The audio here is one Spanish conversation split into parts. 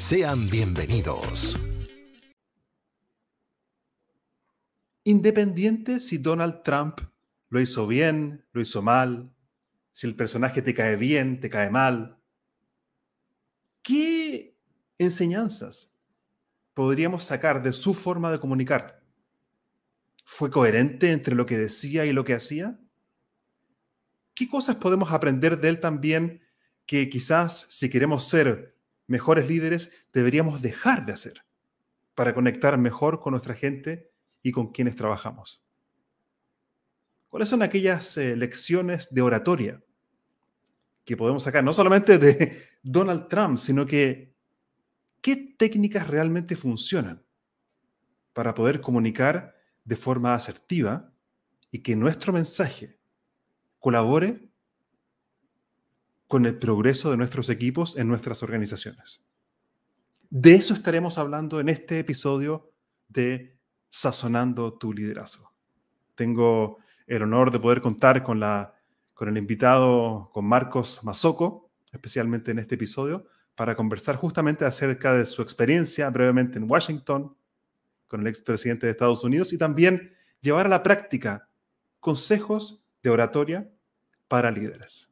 Sean bienvenidos. Independiente si Donald Trump lo hizo bien, lo hizo mal, si el personaje te cae bien, te cae mal, ¿qué enseñanzas podríamos sacar de su forma de comunicar? ¿Fue coherente entre lo que decía y lo que hacía? ¿Qué cosas podemos aprender de él también que quizás si queremos ser mejores líderes deberíamos dejar de hacer para conectar mejor con nuestra gente y con quienes trabajamos? ¿Cuáles son aquellas eh, lecciones de oratoria que podemos sacar no solamente de Donald Trump, sino que qué técnicas realmente funcionan para poder comunicar de forma asertiva y que nuestro mensaje colabore con el progreso de nuestros equipos en nuestras organizaciones. De eso estaremos hablando en este episodio de Sazonando tu liderazgo. Tengo el honor de poder contar con, la, con el invitado, con Marcos Mazoco, especialmente en este episodio, para conversar justamente acerca de su experiencia brevemente en Washington con el expresidente de Estados Unidos y también llevar a la práctica consejos de oratoria para líderes.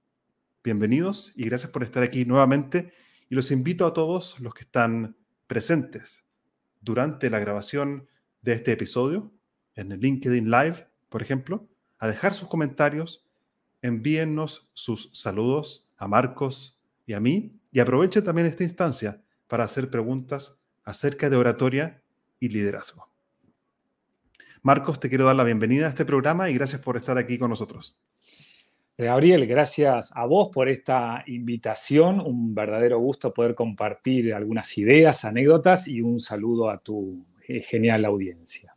Bienvenidos y gracias por estar aquí nuevamente. Y los invito a todos los que están presentes durante la grabación de este episodio, en el LinkedIn Live, por ejemplo, a dejar sus comentarios, envíennos sus saludos a Marcos y a mí y aprovechen también esta instancia para hacer preguntas acerca de oratoria y liderazgo. Marcos, te quiero dar la bienvenida a este programa y gracias por estar aquí con nosotros. Gabriel, gracias a vos por esta invitación. Un verdadero gusto poder compartir algunas ideas, anécdotas y un saludo a tu eh, genial audiencia.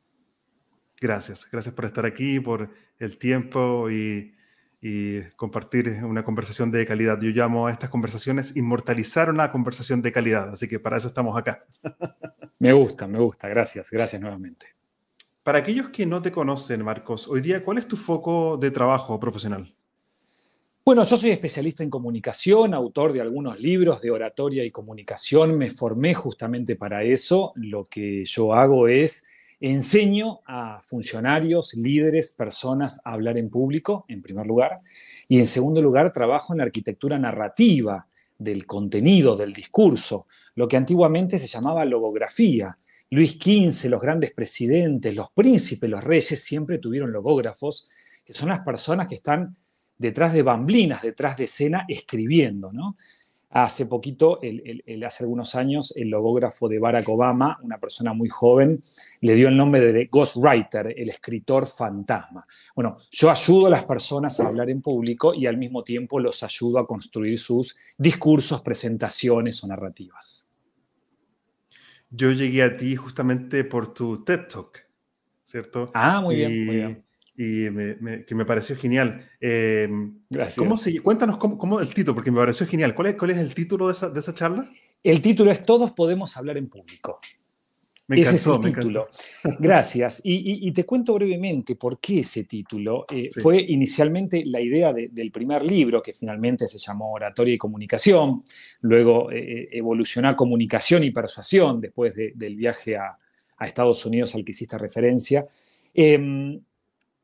Gracias, gracias por estar aquí, por el tiempo y, compartir una conversación de calidad. Yo llamo a estas conversaciones inmortalizar una conversación de calidad, así que para eso estamos acá. Me gusta, me gusta. Gracias, gracias nuevamente. Para aquellos que no te conocen, Marcos, hoy día, ¿cuál es tu foco de trabajo profesional? Bueno, yo soy especialista en comunicación, autor de algunos libros de oratoria y comunicación. Me formé justamente para eso. Lo que yo hago es enseño a funcionarios, líderes, personas a hablar en público, en primer lugar. Y en segundo lugar, trabajo en arquitectura narrativa del contenido, del discurso, lo que antiguamente se llamaba logografía. Luis XV, los grandes presidentes, los príncipes, los reyes siempre tuvieron logógrafos, que son las personas que están detrás de bamblinas, detrás de escena, escribiendo. ¿no? Hace poquito, hace algunos años, el logógrafo de Barack Obama, una persona muy joven, le dio el nombre de ghostwriter, el escritor fantasma. Bueno, yo ayudo a las personas a hablar en público y al mismo tiempo los ayudo a construir sus discursos, presentaciones o narrativas. Yo llegué a ti justamente por tu TED Talk, ¿cierto? Ah, muy bien, muy bien y que me pareció genial. Em, Gracias. ¿cómo cuéntanos cómo, el título, porque me pareció genial. ¿Cuál es, cuál es el título de esa, de esa, charla? El título es Todos podemos hablar en público. Me encantó, ese es el título. Gracias. Y, te cuento brevemente por qué ese título. Eh, fue inicialmente la idea del primer libro, que finalmente se llamó Oratoria y Comunicación. Luego eh, evolucionó a Comunicación y Persuasión, después del viaje a, a, Estados Unidos al que hiciste referencia. Eh,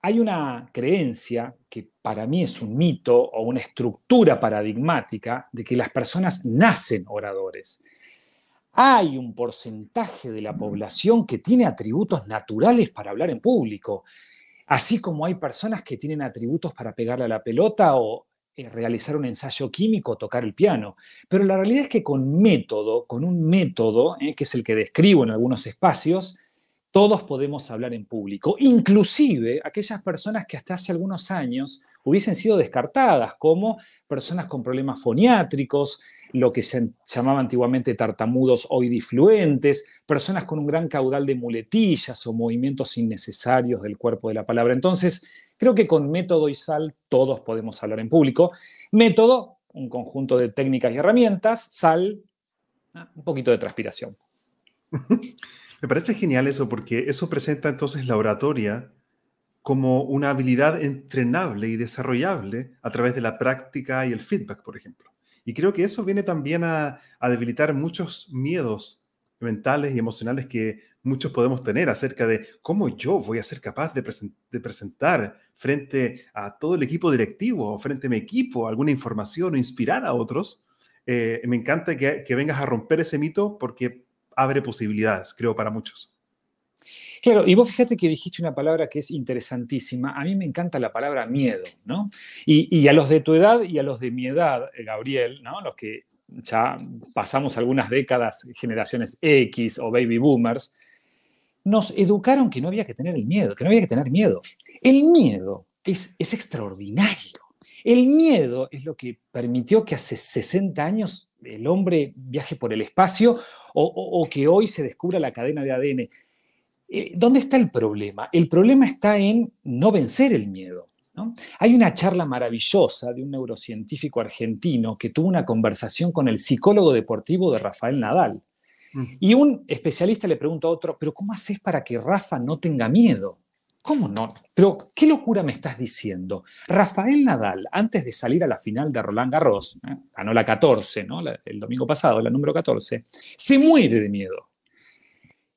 hay una creencia que para mí es un mito o una estructura paradigmática de que las personas nacen oradores. hay un porcentaje de la población que tiene atributos naturales para hablar en público, así como hay personas que tienen atributos para pegarle a la pelota o eh, realizar un ensayo químico o tocar el piano. Pero la realidad es que con método, con un método, eh, que es el que describo en algunos espacios, todos podemos hablar en público, inclusive aquellas personas que hasta hace algunos años hubiesen sido descartadas como personas con problemas foniátricos, lo que se llamaba antiguamente tartamudos o difluentes, personas con un gran caudal de muletillas o movimientos innecesarios del cuerpo de la palabra. Entonces, creo que con método y sal todos podemos hablar en público. Método, un conjunto de técnicas y herramientas, sal, ah, un poquito de transpiración. Me parece genial eso porque eso presenta entonces la oratoria como una habilidad entrenable y desarrollable a través de la práctica y el feedback, por ejemplo. Y creo que eso viene también a, debilitar muchos miedos mentales y emocionales que muchos podemos tener acerca de cómo yo voy a ser capaz de, presentar frente a todo el equipo directivo o frente a mi equipo alguna información o inspirar a otros. Eh, me encanta que, que vengas a romper ese mito porque abre posibilidades, creo, para muchos. Claro, y vos fíjate que dijiste una palabra que es interesantísima. A mí me encanta la palabra miedo, ¿no? Y, a los de tu edad y a los de mi edad, eh, Gabriel, ¿no? Los que ya pasamos algunas décadas, generaciones X o baby boomers, nos educaron que no había que tener el miedo, que no había que tener miedo. El miedo es, es extraordinario. El miedo es lo que permitió que hace 60 años el hombre viaje por el espacio o, o que hoy se descubra la cadena de ADN. Eh, ¿Dónde está el problema? El problema está en no vencer el miedo. Hay una charla maravillosa de un neurocientífico argentino que tuvo una conversación con el psicólogo deportivo de Rafael Nadal. Y un especialista le pregunta a otro, pero ¿cómo haces para que Rafa no tenga miedo? ¿Cómo no? Pero, ¿qué locura me estás diciendo? Rafael Nadal, antes de salir a la final de Roland Garros, ¿eh? ganó la 14, ¿no? el domingo pasado, la número 14, se muere de miedo.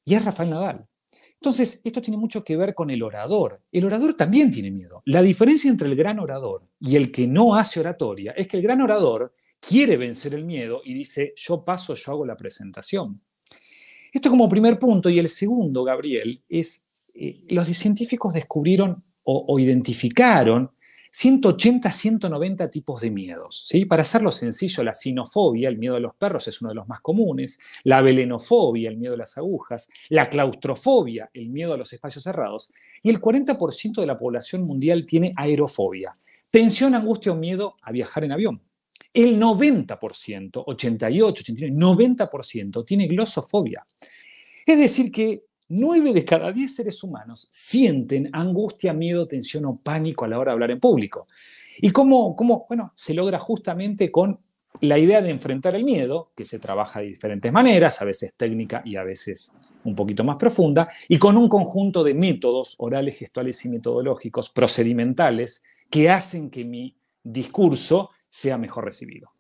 Y es Rafael Nadal. Entonces, esto tiene mucho que ver con el orador. El orador también tiene miedo. La diferencia entre el gran orador y el que no hace oratoria es que el gran orador quiere vencer el miedo y dice, yo paso, yo hago la presentación. Esto como primer punto. Y el segundo, Gabriel, es, eh, los científicos descubrieron o identificaron 180, 190 tipos de miedos. ¿sí? Para hacerlo sencillo, la sinofobia, el miedo a los perros, es uno de los más comunes, la velenofobia, el miedo a las agujas, la claustrofobia, el miedo a los espacios cerrados, y el 40% de la población mundial tiene aerofobia, tensión, angustia o miedo a viajar en avión. El 90%, 88, 89, 90% tiene glosofobia. Es decir, que 9 de cada 10 seres humanos sienten angustia, miedo, tensión o pánico a la hora de hablar en público. ¿Y cómo, cómo bueno, se logra justamente con la idea de enfrentar el miedo, que se trabaja de diferentes maneras, a veces técnica y a veces un poquito más profunda, y con un conjunto de métodos orales, gestuales y metodológicos procedimentales que hacen que mi discurso sea mejor recibido.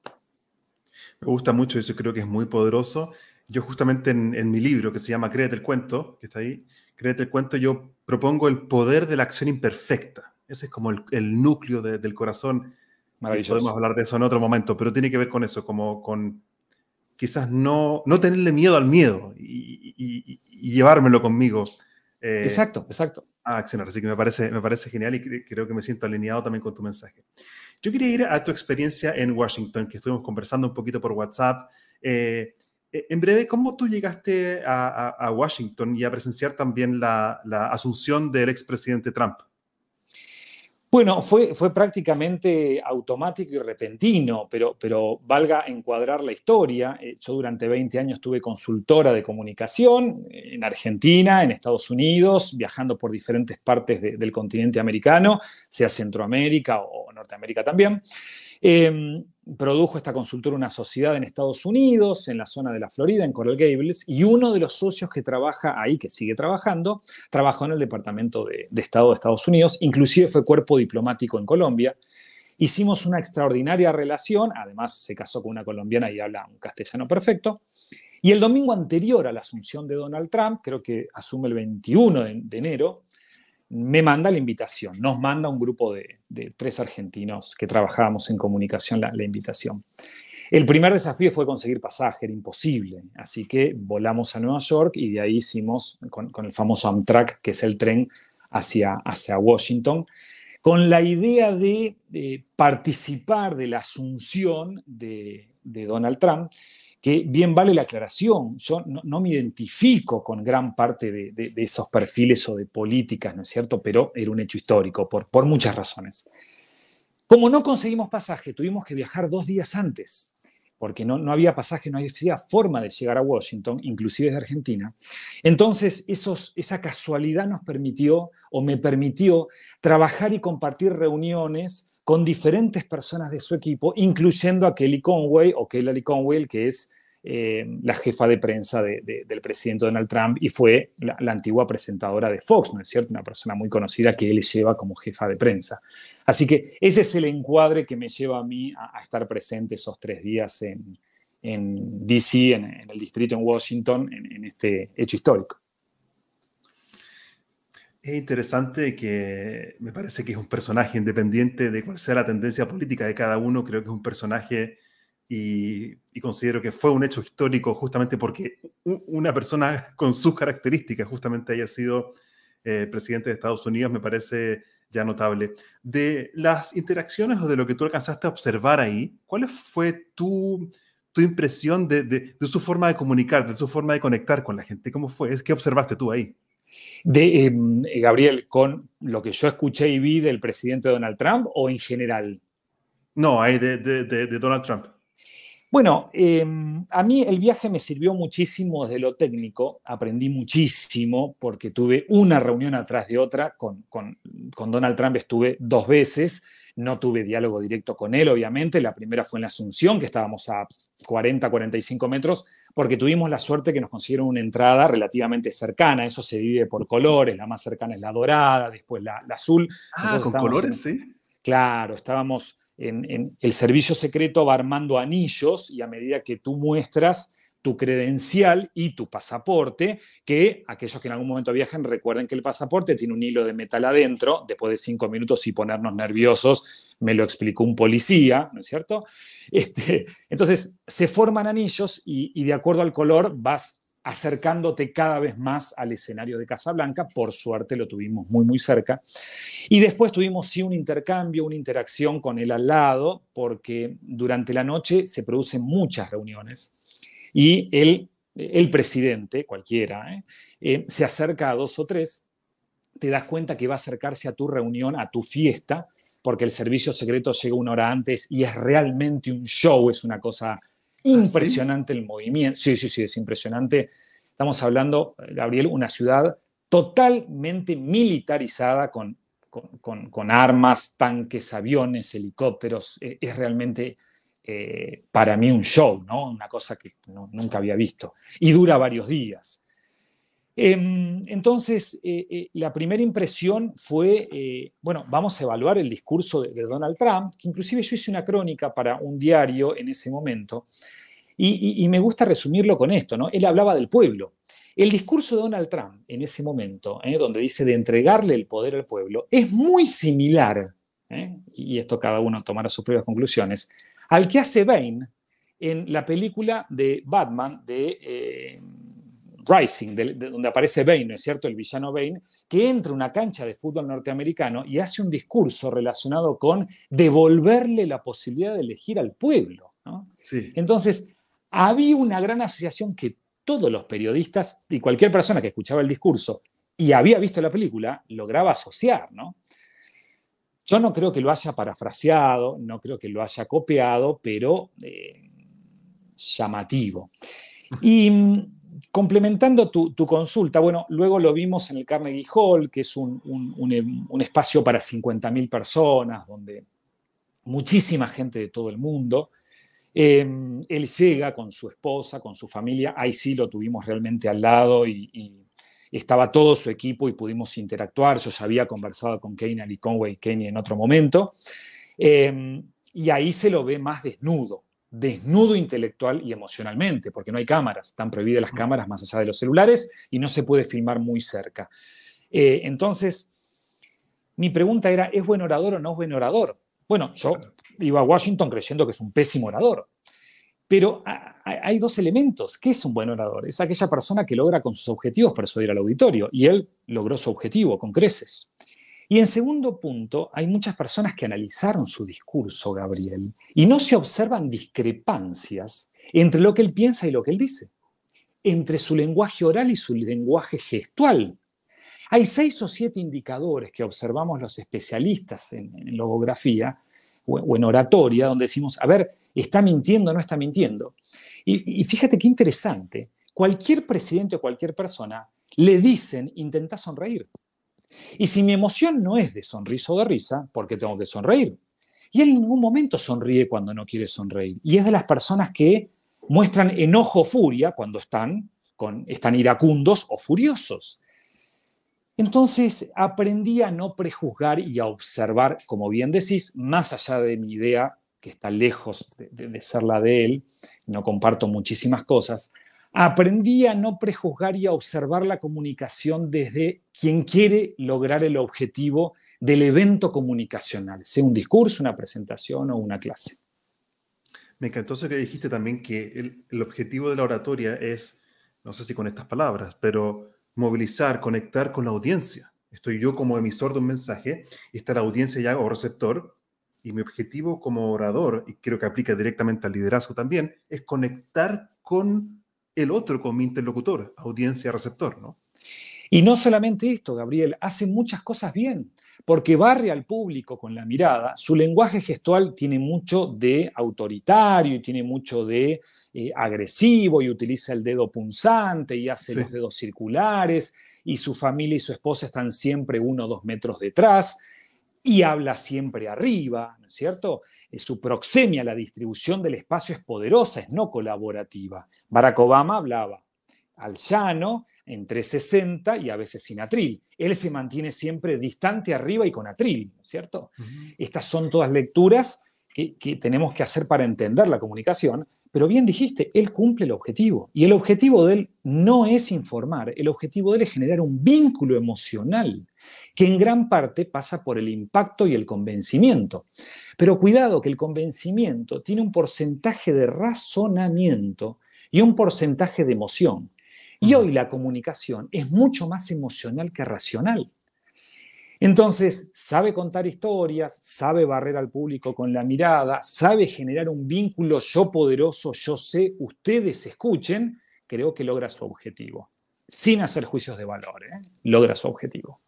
Me gusta mucho eso, creo que es muy poderoso yo justamente en, mi libro que se llama Créete el cuento, que está ahí, Créete el cuento, yo propongo el poder de la acción imperfecta. Ese es como el, núcleo del corazón. Maravilloso. Podemos hablar de eso en otro momento, pero tiene que ver con eso, como con quizás no, no tenerle miedo al miedo y, llevármelo conmigo. Eh, exacto, exacto. A accionar. Así que me parece, me parece genial y creo que me siento alineado también con tu mensaje. Yo quería ir a tu experiencia en Washington, que estuvimos conversando un poquito por WhatsApp. Eh, eh, en breve, ¿cómo tú llegaste a, Washington y a presenciar también la, asunción del expresidente Trump? Bueno, fue, fue, prácticamente automático y repentino, pero, pero valga encuadrar la historia. Eh, yo durante 20 años tuve consultora de comunicación en Argentina, en Estados Unidos, viajando por diferentes partes del continente americano, sea Centroamérica o Norteamérica también. Em, produjo esta consultora una sociedad en Estados Unidos, en la zona de la Florida, en Coral Gables, y uno de los socios que trabaja ahí, que sigue trabajando, trabajó en el Departamento de, Estado de Estados Unidos, inclusive fue cuerpo diplomático en Colombia. Hicimos una extraordinaria relación, además se casó con una colombiana y habla un castellano perfecto. Y el domingo anterior a la asunción de Donald Trump, creo que asume el 21 de enero, me manda la invitación, nos manda un grupo de, tres argentinos que trabajábamos en comunicación la, invitación. El primer desafío fue conseguir pasaje, era imposible. Así que volamos a Nueva York y de ahí hicimos con, el famoso Amtrak, que es el tren hacia, hacia Washington, con la idea de, participar de la asunción de, Donald Trump, que bien vale la aclaración, yo no, me identifico con gran parte de, esos perfiles o de políticas, ¿no es cierto? Pero era un hecho histórico por, por muchas razones. Como no conseguimos pasaje, tuvimos que viajar dos días antes porque no, no, había pasaje, no había forma de llegar a Washington, inclusive de Argentina. Entonces, esa casualidad nos permitió o me permitió trabajar y compartir reuniones con diferentes personas de su equipo, incluyendo a Kelly Conway o Kelly Conway, que es eh, la jefa de prensa del presidente Donald Trump y fue la, antigua presentadora de Fox, ¿no es cierto? Una persona muy conocida que él lleva como jefa de prensa. Así que ese es el encuadre que me lleva a mí a, estar presente esos tres días en, en DC, en, el distrito en Washington, en, este hecho histórico. Es interesante que me parece que es un personaje independiente de cuál sea la tendencia política de cada uno, creo que es un personaje y, considero que fue un hecho histórico justamente porque una persona con sus características justamente haya sido eh, presidente de Estados Unidos, me parece ya notable. De las interacciones o de lo que tú alcanzaste a observar ahí, ¿cuál fue tu, tu impresión de, de, su forma de comunicar, de su forma de conectar con la gente? ¿Cómo fue? ¿Qué observaste tú ahí? De, em, Gabriel, con lo que yo escuché y vi del presidente Donald Trump o en general? No, ahí de, de Donald Trump. Bueno, em, a mí el viaje me sirvió muchísimo desde lo técnico, aprendí muchísimo porque tuve una reunión atrás de otra, con, con, Donald Trump estuve dos veces, no tuve diálogo directo con él, obviamente, la primera fue en la Asunción, que estábamos a 40, 45 metros, porque tuvimos la suerte que nos consiguieron una entrada relativamente cercana, eso se divide por colores, la más cercana es la dorada, después la, azul. Ah, con colores, sí. Claro, estábamos en, el servicio secreto va armando anillos y a medida que tú muestras tu credencial y tu pasaporte, que aquellos que en algún momento viajen recuerden que el pasaporte tiene un hilo de metal adentro, después de cinco minutos y ponernos nerviosos, me lo explicó un policía, ¿no es cierto? Este, entonces, se forman anillos y, y de acuerdo al color vas acercándote cada vez más al escenario de Casablanca. Por suerte lo tuvimos muy, muy cerca. Y después tuvimos sí un intercambio, una interacción con él al lado, porque durante la noche se producen muchas reuniones y el presidente, cualquiera, ¿eh? Eh, se acerca a dos o tres, te das cuenta que va a acercarse a tu reunión, a tu fiesta, porque el servicio secreto llega una hora antes y es realmente un show, es una cosa ¿Ah, Impresionante el movimiento. Sí, sí, sí, es impresionante. Estamos hablando, Gabriel, una ciudad totalmente militarizada con, con, armas, tanques, aviones, helicópteros. E, es realmente eh, para mí un show, ¿no? Una cosa que nunca había visto. Y dura varios días. Em, entonces, eh, eh, la primera impresión fue, eh, bueno, vamos a evaluar el discurso de, Donald Trump, que inclusive yo hice una crónica para un diario en ese momento, y, me gusta resumirlo con esto, ¿no? Él hablaba del pueblo. El discurso de Donald Trump en ese momento, donde dice de entregarle el poder al pueblo, es muy similar, y esto cada uno tomará sus propias conclusiones, al que hace Bane en la película de Batman de Rising, de, donde aparece Bane, es cierto? El villano Bane, que entra a una cancha de fútbol norteamericano y hace un discurso relacionado con devolverle la posibilidad de elegir al pueblo. Entonces, había una gran asociación que todos los periodistas y cualquier persona que escuchaba el discurso y había visto la película lograba asociar, ¿no? Yo no creo que lo haya parafraseado, no creo que lo haya copiado, pero eh, llamativo. Y complementando tu, consulta, bueno, luego lo vimos en el Carnegie Hall, que es un, espacio para 50.000 personas, donde muchísima gente de todo el mundo. Em, él llega con su esposa, con su familia, ahí sí lo tuvimos realmente al lado y, estaba todo su equipo y pudimos interactuar. Yo ya había conversado con Kane y Conway Kenny en otro momento. Em, y ahí se lo ve más desnudo, desnudo intelectual y emocionalmente, porque no hay cámaras, están prohibidas las cámaras más allá de los celulares y no se puede filmar muy cerca. Eh, entonces, mi pregunta era, ¿es buen orador o no es buen orador? Bueno, yo iba a Washington creyendo que es un pésimo orador. Pero hay dos elementos. ¿Qué es un buen orador? Es aquella persona que logra con sus objetivos persuadir al auditorio, y él logró su objetivo con creces. Y en segundo punto, hay muchas personas que analizaron su discurso, Gabriel, y no se observan discrepancias entre lo que él piensa y lo que él dice, entre su lenguaje oral y su lenguaje gestual. Hay seis o siete indicadores que observamos los especialistas en, logografía o, en oratoria, donde decimos, a ver, ¿está mintiendo o no está mintiendo? Y, y fíjate qué interesante, cualquier presidente o cualquier persona le dicen, intenta sonreír. Y si mi emoción no es de sonrisa o de risa, ¿por qué tengo que sonreír? Y él en ningún momento sonríe cuando no quiere sonreír. Y es de las personas que muestran enojo o furia cuando están, con, están iracundos o furiosos. Entonces aprendí a no prejuzgar y a observar, como bien decís, más allá de mi idea, que está lejos de ser la de él, no comparto muchísimas cosas, Aprendí a no prejuzgar y a observar la comunicación desde quien quiere lograr el objetivo del evento comunicacional, sea un discurso, una presentación o una clase. Me encantó eso que dijiste también, que el, objetivo de la oratoria es, no sé si con estas palabras, pero movilizar, conectar con la audiencia. Estoy yo como emisor de un mensaje y está la audiencia ya o receptor. Y mi objetivo como orador, y creo que aplica directamente al liderazgo también, es conectar con el otro como interlocutor, audiencia-receptor, ¿no? Y no solamente esto, Gabriel, hace muchas cosas bien, porque barre al público con la mirada. Su lenguaje gestual tiene mucho de autoritario y tiene mucho de eh, agresivo y utiliza el dedo punzante y hace los dedos circulares y su familia y su esposa están siempre uno o dos metros detrás y habla siempre arriba, ¿no es cierto? Eh, su proxemia, la distribución del espacio es poderosa, es no colaborativa. Barack Obama hablaba al llano, entre 60 y a veces sin atril. Él se mantiene siempre distante arriba y con atril, ¿no es cierto? Estas son todas lecturas que, que tenemos que hacer para entender la comunicación, pero bien dijiste, él cumple el objetivo. Y el objetivo de él no es informar, el objetivo de él es generar un vínculo emocional que en gran parte pasa por el impacto y el convencimiento. Pero cuidado que el convencimiento tiene un porcentaje de razonamiento y un porcentaje de emoción. Y hoy la comunicación es mucho más emocional que racional. Entonces, sabe contar historias, sabe barrer al público con la mirada, sabe generar un vínculo yo poderoso, yo sé, ustedes escuchen, creo que logra su objetivo. Sin hacer juicios de valor, ¿eh? logra su objetivo.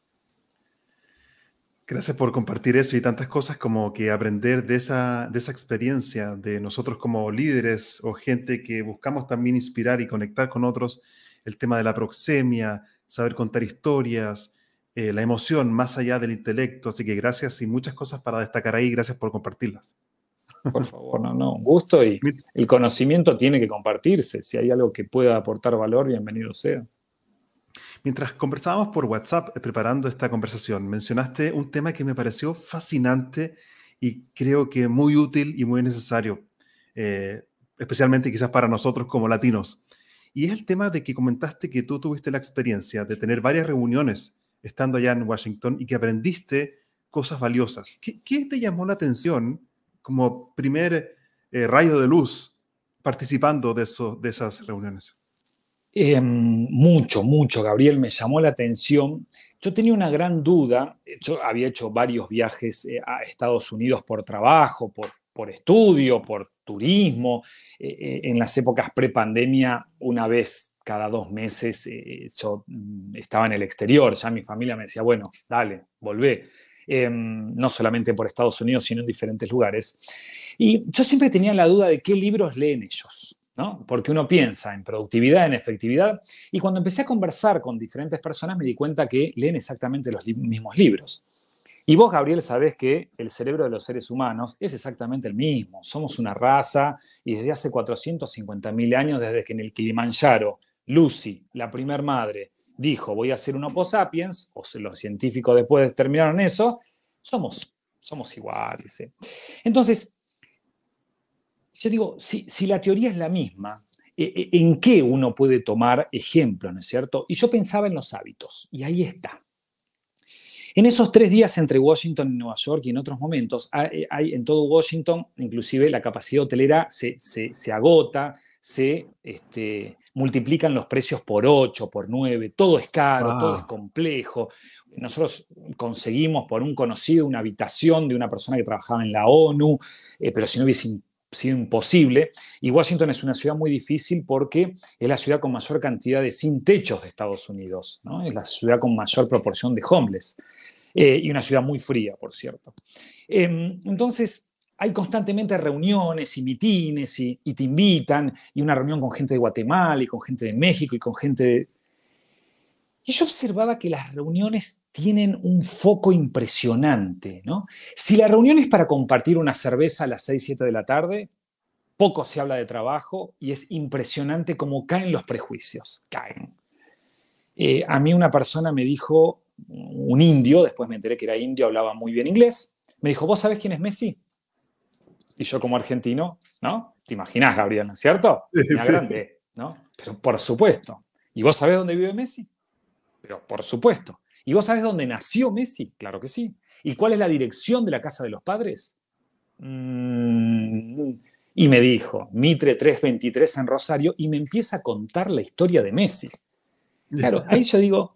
Gracias por compartir eso y tantas cosas como que aprender de esa, de esa experiencia de nosotros como líderes o gente que buscamos también inspirar y conectar con otros, el tema de la proxemia, saber contar historias, eh, la emoción más allá del intelecto. Así que gracias y muchas cosas para destacar ahí. Gracias por compartirlas. Por favor, no, no, un gusto y el conocimiento tiene que compartirse. Si hay algo que pueda aportar valor, bienvenido sea. Mientras conversábamos por WhatsApp eh, preparando esta conversación, mencionaste un tema que me pareció fascinante y creo que muy útil y muy necesario, eh, especialmente quizás para nosotros como latinos. Y es el tema de que comentaste que tú tuviste la experiencia de tener varias reuniones estando allá en Washington y que aprendiste cosas valiosas. ¿Qué, te llamó la atención como primer eh, rayo de luz participando de, esas reuniones? Em, mucho, mucho, Gabriel, me llamó la atención. Yo tenía una gran duda, yo había hecho varios viajes eh, a Estados Unidos por trabajo, por, por estudio, por turismo. Eh, eh, en las épocas pre-pandemia, una vez cada dos meses, yo mm, estaba en el exterior, ya mi familia me decía, bueno, dale, volvé. Em, no solamente por Estados Unidos, sino en diferentes lugares. Y yo siempre tenía la duda de qué libros leen ellos. Porque uno piensa en productividad, en efectividad, y cuando empecé a conversar con diferentes personas me di cuenta que leen exactamente los mismos libros. Y vos, Gabriel, sabés que el cerebro de los seres humanos es exactamente el mismo. Somos una raza y desde hace 450.000 años, desde que en el Kilimanjaro, Lucy, la primer madre, dijo voy a ser un Homo sapiens, o los científicos después determinaron eso, somos, somos iguales. Entonces, yo digo, si, la teoría es la misma, eh, eh, ¿en qué uno puede tomar ejemplo, no es cierto? Y yo pensaba en los hábitos, y ahí está. En esos tres días entre Washington y Nueva York y en otros momentos, hay, en todo Washington, inclusive la capacidad hotelera se, agota, se este, multiplican los precios por 8, por 9, todo es caro, todo es complejo. Nosotros conseguimos por un conocido una habitación de una persona que trabajaba en la ONU, eh, pero si no hubiese sido imposible. Y Washington es una ciudad muy difícil porque es la ciudad con mayor cantidad de sin techos de Estados Unidos, es la ciudad con mayor proporción de homeless. Eh, y una ciudad muy fría, por cierto. Em, entonces, hay constantemente reuniones y mitines y, te invitan, y una reunión con gente de Guatemala y con gente de México y con gente de... Y yo observaba que las reuniones tienen un foco impresionante, ¿no? Si la reunión es para compartir una cerveza a las 6, 7 de la tarde, poco se habla de trabajo y es impresionante cómo caen los prejuicios, caen. Eh, a mí una persona me dijo, un indio, después me enteré que era indio, hablaba muy bien inglés, me dijo, ¿vos sabés quién es Messi? Y yo como argentino, ¿no? Te imaginás, Gabriel, ¿no es cierto? grande, ¿no? Pero por supuesto. ¿Y vos sabés dónde vive Messi? Pero por supuesto. ¿Y vos sabés dónde nació Messi? Claro que sí. ¿Y cuál es la dirección de la casa de los padres? Mm, y me dijo, Mitre 323 en Rosario, y me empieza a contar la historia de Messi. Claro, ahí yo digo,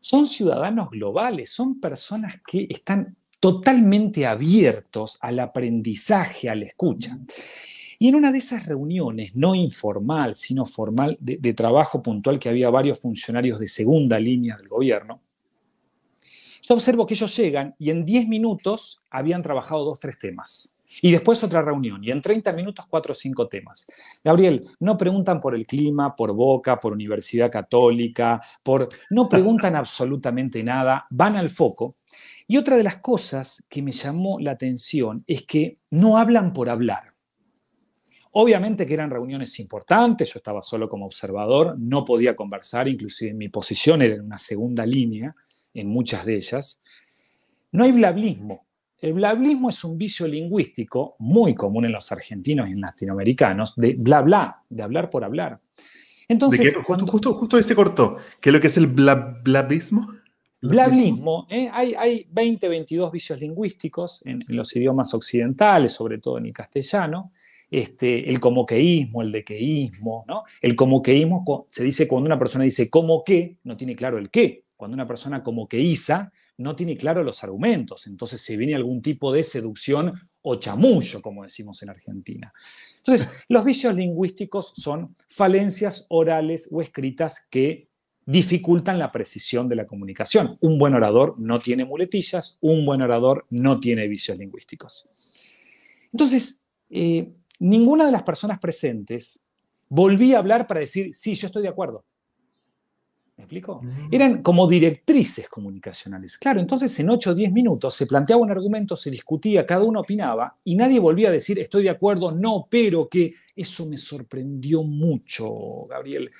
son ciudadanos globales, son personas que están totalmente abiertos al aprendizaje, a la escucha. Y en una de esas reuniones, no informal, sino formal, de, trabajo puntual que había varios funcionarios de segunda línea del gobierno, yo observo que ellos llegan y en 10 minutos habían trabajado dos, tres temas. Y después otra reunión, y en 30 minutos cuatro o cinco temas. Gabriel, no preguntan por el clima, por Boca, por Universidad Católica, por... no preguntan absolutamente nada, van al foco. Y otra de las cosas que me llamó la atención es que no hablan por hablar. Obviamente que eran reuniones importantes, yo estaba solo como observador, no podía conversar, inclusive mi posición era en una segunda línea en muchas de ellas. No hay blablismo, el blablismo es un vicio lingüístico muy común en los argentinos y en latinoamericanos, de bla bla, de hablar por hablar. Entonces, justo, justo este cortó, ¿qué es lo que es el blablismo? Blablismo, ¿eh? hay, hay 20, 22 vicios lingüísticos en, los idiomas occidentales, sobre todo en el castellano. Este, el comoqueísmo, el dequeísmo. El comoqueísmo se dice cuando una persona dice como que, no tiene claro el qué. Cuando una persona como no tiene claro los argumentos, entonces se viene algún tipo de seducción o chamullo, como decimos en Argentina. Entonces, los vicios lingüísticos son falencias orales o escritas que dificultan la precisión de la comunicación. Un buen orador no tiene muletillas, un buen orador no tiene vicios lingüísticos. Entonces, eh, ninguna de las personas presentes volvía a hablar para decir, sí, yo estoy de acuerdo. ¿Me explico? Mm. Eran como directrices comunicacionales. Claro, entonces en 8 o 10 minutos se planteaba un argumento, se discutía, cada uno opinaba y nadie volvía a decir estoy de acuerdo, no, pero que eso me sorprendió mucho, Gabriel.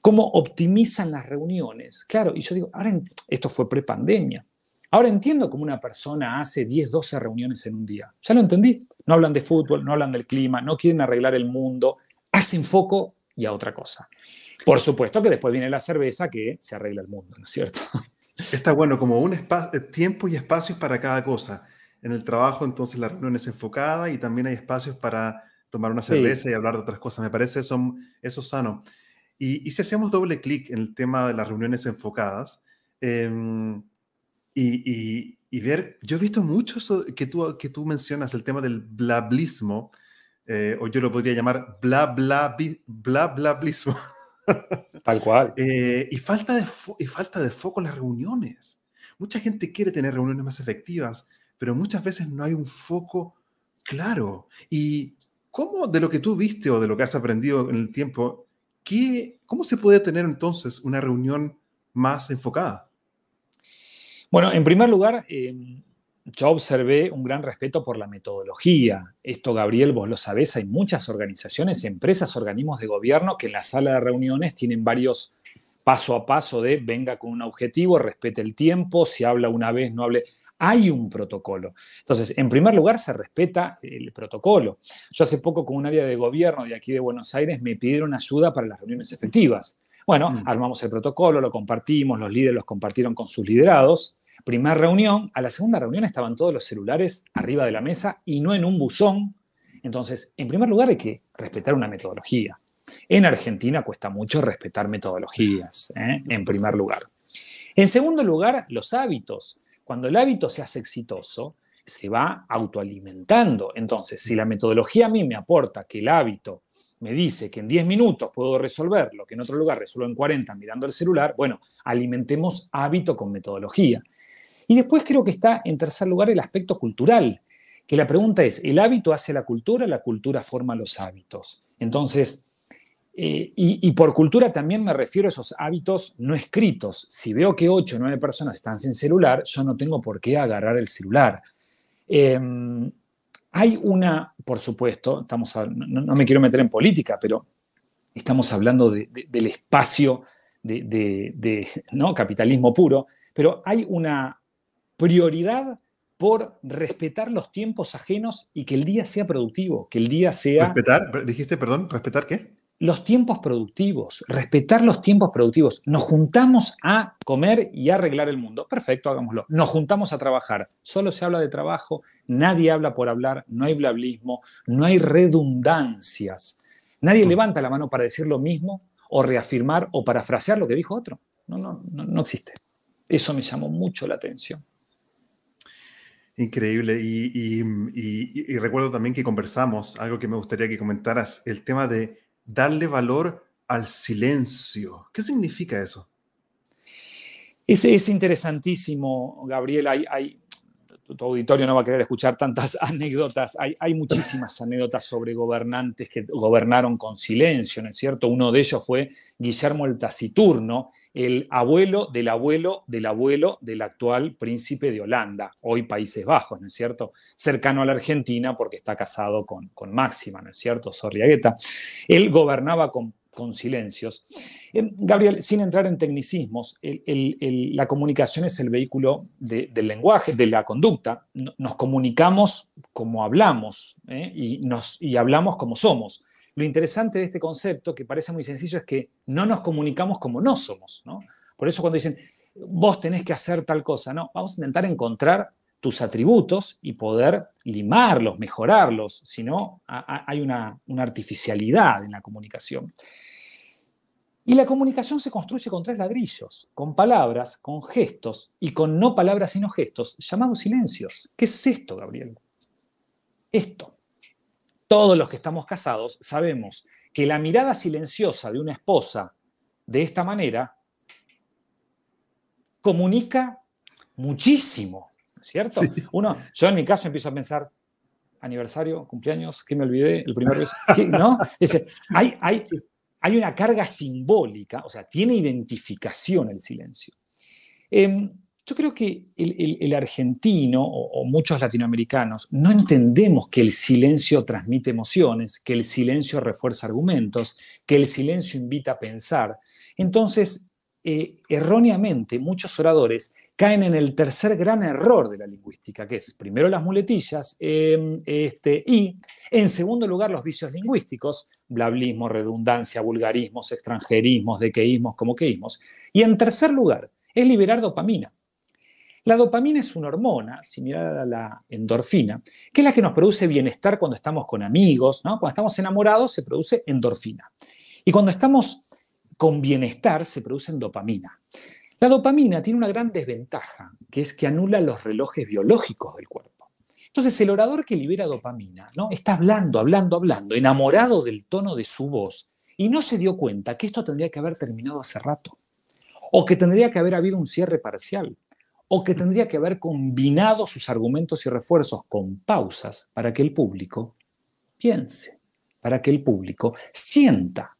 Cómo optimizan las reuniones. Claro, y yo digo, ahora esto fue prepandemia. Ahora entiendo cómo una persona hace 10, 12 reuniones en un día. Ya lo entendí. No hablan de fútbol, no hablan del clima, no quieren arreglar el mundo, hacen foco y a otra cosa. Por supuesto que después viene la cerveza que se arregla el mundo, ¿no es cierto? Está bueno, como un eh, tiempo y espacios para cada cosa. En el trabajo, entonces, la reunión es enfocada y también hay espacios para tomar una cerveza y hablar de otras cosas. Me parece eso, eso sano. Y, si hacemos doble clic en el tema de las reuniones enfocadas em, y, ver, yo he visto mucho eso que tú, que tú mencionas, el tema del blablismo, eh, o yo lo podría llamar bla, bla, bla, blablismo. Tal cual. Eh, y, falta de y falta de foco en las reuniones. Mucha gente quiere tener reuniones más efectivas, pero muchas veces no hay un foco claro. ¿Y cómo de lo que tú viste o de lo que has aprendido en el tiempo, ¿qué, cómo se puede tener entonces una reunión más enfocada? Bueno, en primer lugar, eh, yo observé un gran respeto por la metodología. Esto, Gabriel, vos lo sabés, hay muchas organizaciones, empresas, organismos de gobierno que en la sala de reuniones tienen varios paso a paso de venga con un objetivo, respete el tiempo, si habla una vez, no hable. Hay un protocolo. Entonces, en primer lugar, se respeta el protocolo. Yo hace poco con un área de gobierno de aquí de Buenos Aires me pidieron ayuda para las reuniones efectivas. Bueno, mm. armamos el protocolo, lo compartimos, los líderes los compartieron con sus liderados Primera reunión, a la segunda reunión estaban todos los celulares arriba de la mesa y no en un buzón. Entonces, en primer lugar hay que respetar una metodología. En Argentina cuesta mucho respetar metodologías, ¿eh? en primer lugar. En segundo lugar, los hábitos. Cuando el hábito se hace exitoso, se va autoalimentando. Entonces, si la metodología a mí me aporta que el hábito me dice que en 10 minutos puedo resolver lo que en otro lugar resuelvo en 40 mirando el celular, bueno, alimentemos hábito con metodología. Y después creo que está en tercer lugar el aspecto cultural, que la pregunta es, ¿el hábito hace la cultura? ¿La cultura forma los hábitos? Entonces, eh, y, por cultura también me refiero a esos hábitos no escritos. Si veo que 8 o 9 personas están sin celular, yo no tengo por qué agarrar el celular. Em, hay una, por supuesto, estamos no, me quiero meter en política, pero estamos hablando del espacio de, ¿no? capitalismo puro, pero hay una prioridad por respetar los tiempos ajenos y que el día sea productivo, que el día sea... Respetar, dijiste, perdón, respetar qué? Los tiempos productivos, respetar los tiempos productivos. Nos juntamos a comer y a arreglar el mundo. Perfecto, hagámoslo. Nos juntamos a trabajar. Solo se habla de trabajo, Nadie habla por hablar, no hay blablismo, no hay redundancias. Nadie levanta la mano para decir lo mismo o reafirmar o parafrasear lo que dijo otro. No, no, no, existe. Eso me llamó mucho la atención. Increíble. Y, y, recuerdo también que conversamos, algo que me gustaría que comentaras, el tema de darle valor al silencio. ¿Qué significa eso? Es, es interesantísimo, Gabriel. Hay, tu auditorio no va a querer escuchar tantas anécdotas. Hay, muchísimas anécdotas sobre gobernantes que gobernaron con silencio, ¿no es cierto? Uno de ellos fue Guillermo el Taciturno, el abuelo del abuelo del abuelo del actual príncipe de Holanda, hoy Países Bajos, ¿no es cierto? Cercano a la Argentina porque está casado con, con Máxima, ¿no es cierto? Sorriagueta. Él gobernaba con con silencios. Eh, Gabriel, sin entrar en tecnicismos, la comunicación es el vehículo del lenguaje, de la conducta. Nos comunicamos como hablamos ¿eh? y hablamos como somos. Lo interesante de este concepto, que parece muy sencillo, es que no nos comunicamos como no somos. Por eso cuando dicen, vos tenés que hacer tal cosa, no, vamos a intentar encontrar tus atributos y poder limarlos, mejorarlos, si no, hay una, artificialidad en la comunicación. Y la comunicación se construye con tres ladrillos, con palabras, con gestos y con no palabras sino gestos, llamados silencios. ¿Qué es esto, Gabriel? Esto. Todos los que estamos casados sabemos que la mirada silenciosa de una esposa de esta manera comunica muchísimo ¿cierto? Uno, yo en mi caso empiezo a pensar, aniversario, cumpleaños, ¿qué me olvidé? El primer beso, ¿no? hay, hay, hay una carga simbólica, o sea, tiene identificación el silencio. Em, yo creo que el, argentino o, muchos latinoamericanos no entendemos que el silencio transmite emociones, que el silencio refuerza argumentos, que el silencio invita a pensar. Entonces, eh, erróneamente, muchos oradores caen en el tercer gran error de la lingüística, que es primero las muletillas em, este, y, en segundo lugar, los vicios lingüísticos, blablismo, redundancia, vulgarismos, extranjerismos, dequeísmos, comoqueísmos. Y en tercer lugar, es liberar dopamina. La dopamina es una hormona similar a la endorfina, que es la que nos produce bienestar cuando estamos con amigos, ¿no? Cuando estamos enamorados se produce endorfina. Y cuando estamos con bienestar se produce dopamina. La dopamina tiene una gran desventaja, que es que anula los relojes biológicos del cuerpo. Entonces, el orador que libera dopamina, ¿no? Está hablando, hablando, hablando, enamorado del tono de su voz, y no se dio cuenta que esto tendría que haber terminado hace rato, o que tendría que haber habido un cierre parcial, o que tendría que haber combinado sus argumentos y refuerzos con pausas para que el público piense, para que el público sienta.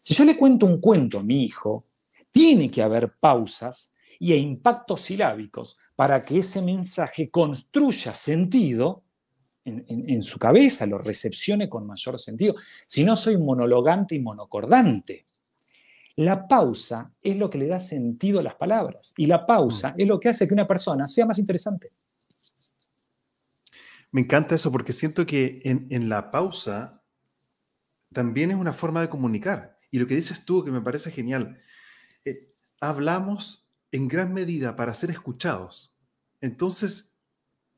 Si yo le cuento un cuento a mi hijo, tiene que haber pausas y impactos silábicos para que ese mensaje construya sentido en, su cabeza, lo recepcione con mayor sentido. Si no, soy monologante y monocordante. La pausa es lo que le da sentido a las palabras y la pausa es lo que hace que una persona sea más interesante. Me encanta eso porque siento que en la pausa también es una forma de comunicar. Y lo que dices tú, que me parece genial, hablamos en gran medida para ser escuchados. Entonces,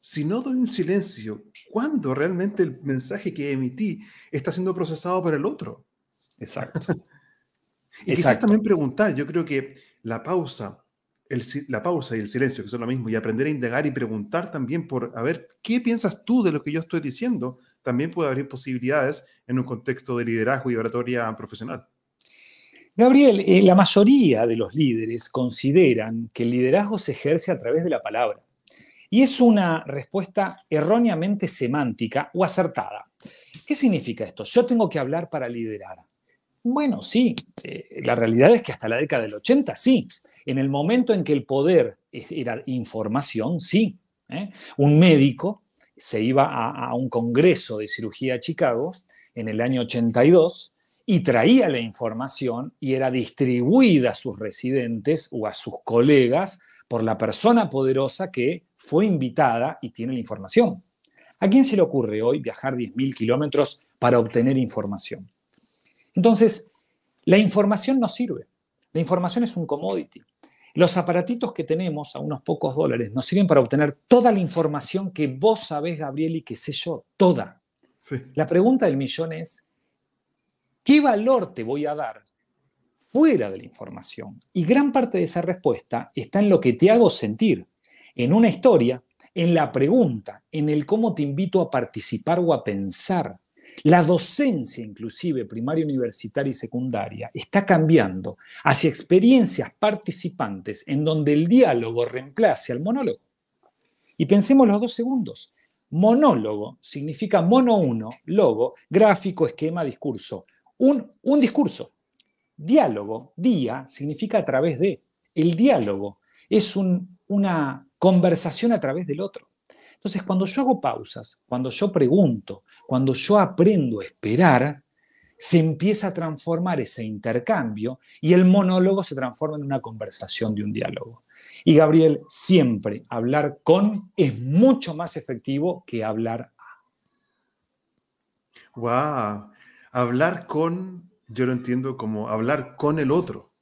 si no doy un silencio, ¿cuándo realmente el mensaje que emití está siendo procesado por el otro? Exacto. y quizás también preguntar, yo creo que la pausa, la pausa y el silencio, que son lo mismo, y aprender a indagar y preguntar también por, a ver, ¿qué piensas tú de lo que yo estoy diciendo? También puede abrir posibilidades en un contexto de liderazgo y oratoria profesional. Gabriel, eh, la mayoría de los líderes consideran que el liderazgo se ejerce a través de la palabra. Y es una respuesta erróneamente semántica o acertada. ¿Qué significa esto? Yo tengo que hablar para liderar. Bueno, sí, eh, la realidad es que hasta la década del 80, sí. En el momento en que el poder era información, sí. ¿eh? Un médico se iba a, a un congreso de cirugía a Chicago en el año 82 y traía la información y era distribuida a sus residentes o a sus colegas por la persona poderosa que fue invitada y tiene la información. ¿A quién se le ocurre hoy viajar 10.000 kilómetros para obtener información? Entonces, la información no sirve. La información es un commodity. Los aparatitos que tenemos a unos pocos dólares nos sirven para obtener toda la información que vos sabés, Gabriel, y que sé yo, toda. La pregunta del millón es, ¿Qué valor te voy a dar fuera de la información? Y gran parte de esa respuesta está en lo que te hago sentir, en una historia, en la pregunta, en el cómo te invito a participar o a pensar. La docencia, inclusive primaria, universitaria y secundaria, está cambiando hacia experiencias participantes en donde el diálogo reemplace al monólogo. Y pensemos los dos segundos. Monólogo significa mono uno, logo, gráfico, esquema, discurso un, discurso. Diálogo, día, significa a través de. El diálogo es una conversación a través del otro. Entonces, cuando yo hago pausas, cuando yo pregunto, cuando yo aprendo a esperar, se empieza a transformar ese intercambio y el monólogo se transforma en una conversación de un diálogo. Y Gabriel, siempre hablar con es mucho más efectivo que hablar a. ¡Wow! Hablar con, yo lo entiendo como hablar con el otro.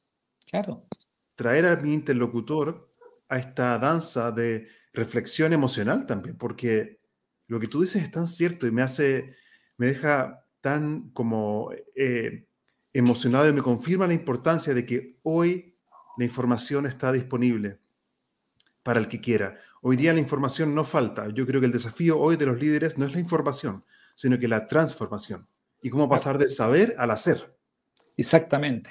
Claro. Traer a mi interlocutor a esta danza de reflexión emocional también, porque lo que tú dices es tan cierto y me hace, me deja tan como eh, emocionado y me confirma la importancia de que hoy la información está disponible para el que quiera. Hoy día la información no falta. Yo creo que el desafío hoy de los líderes no es la información, sino que la transformación y cómo pasar del saber al hacer. Exactamente.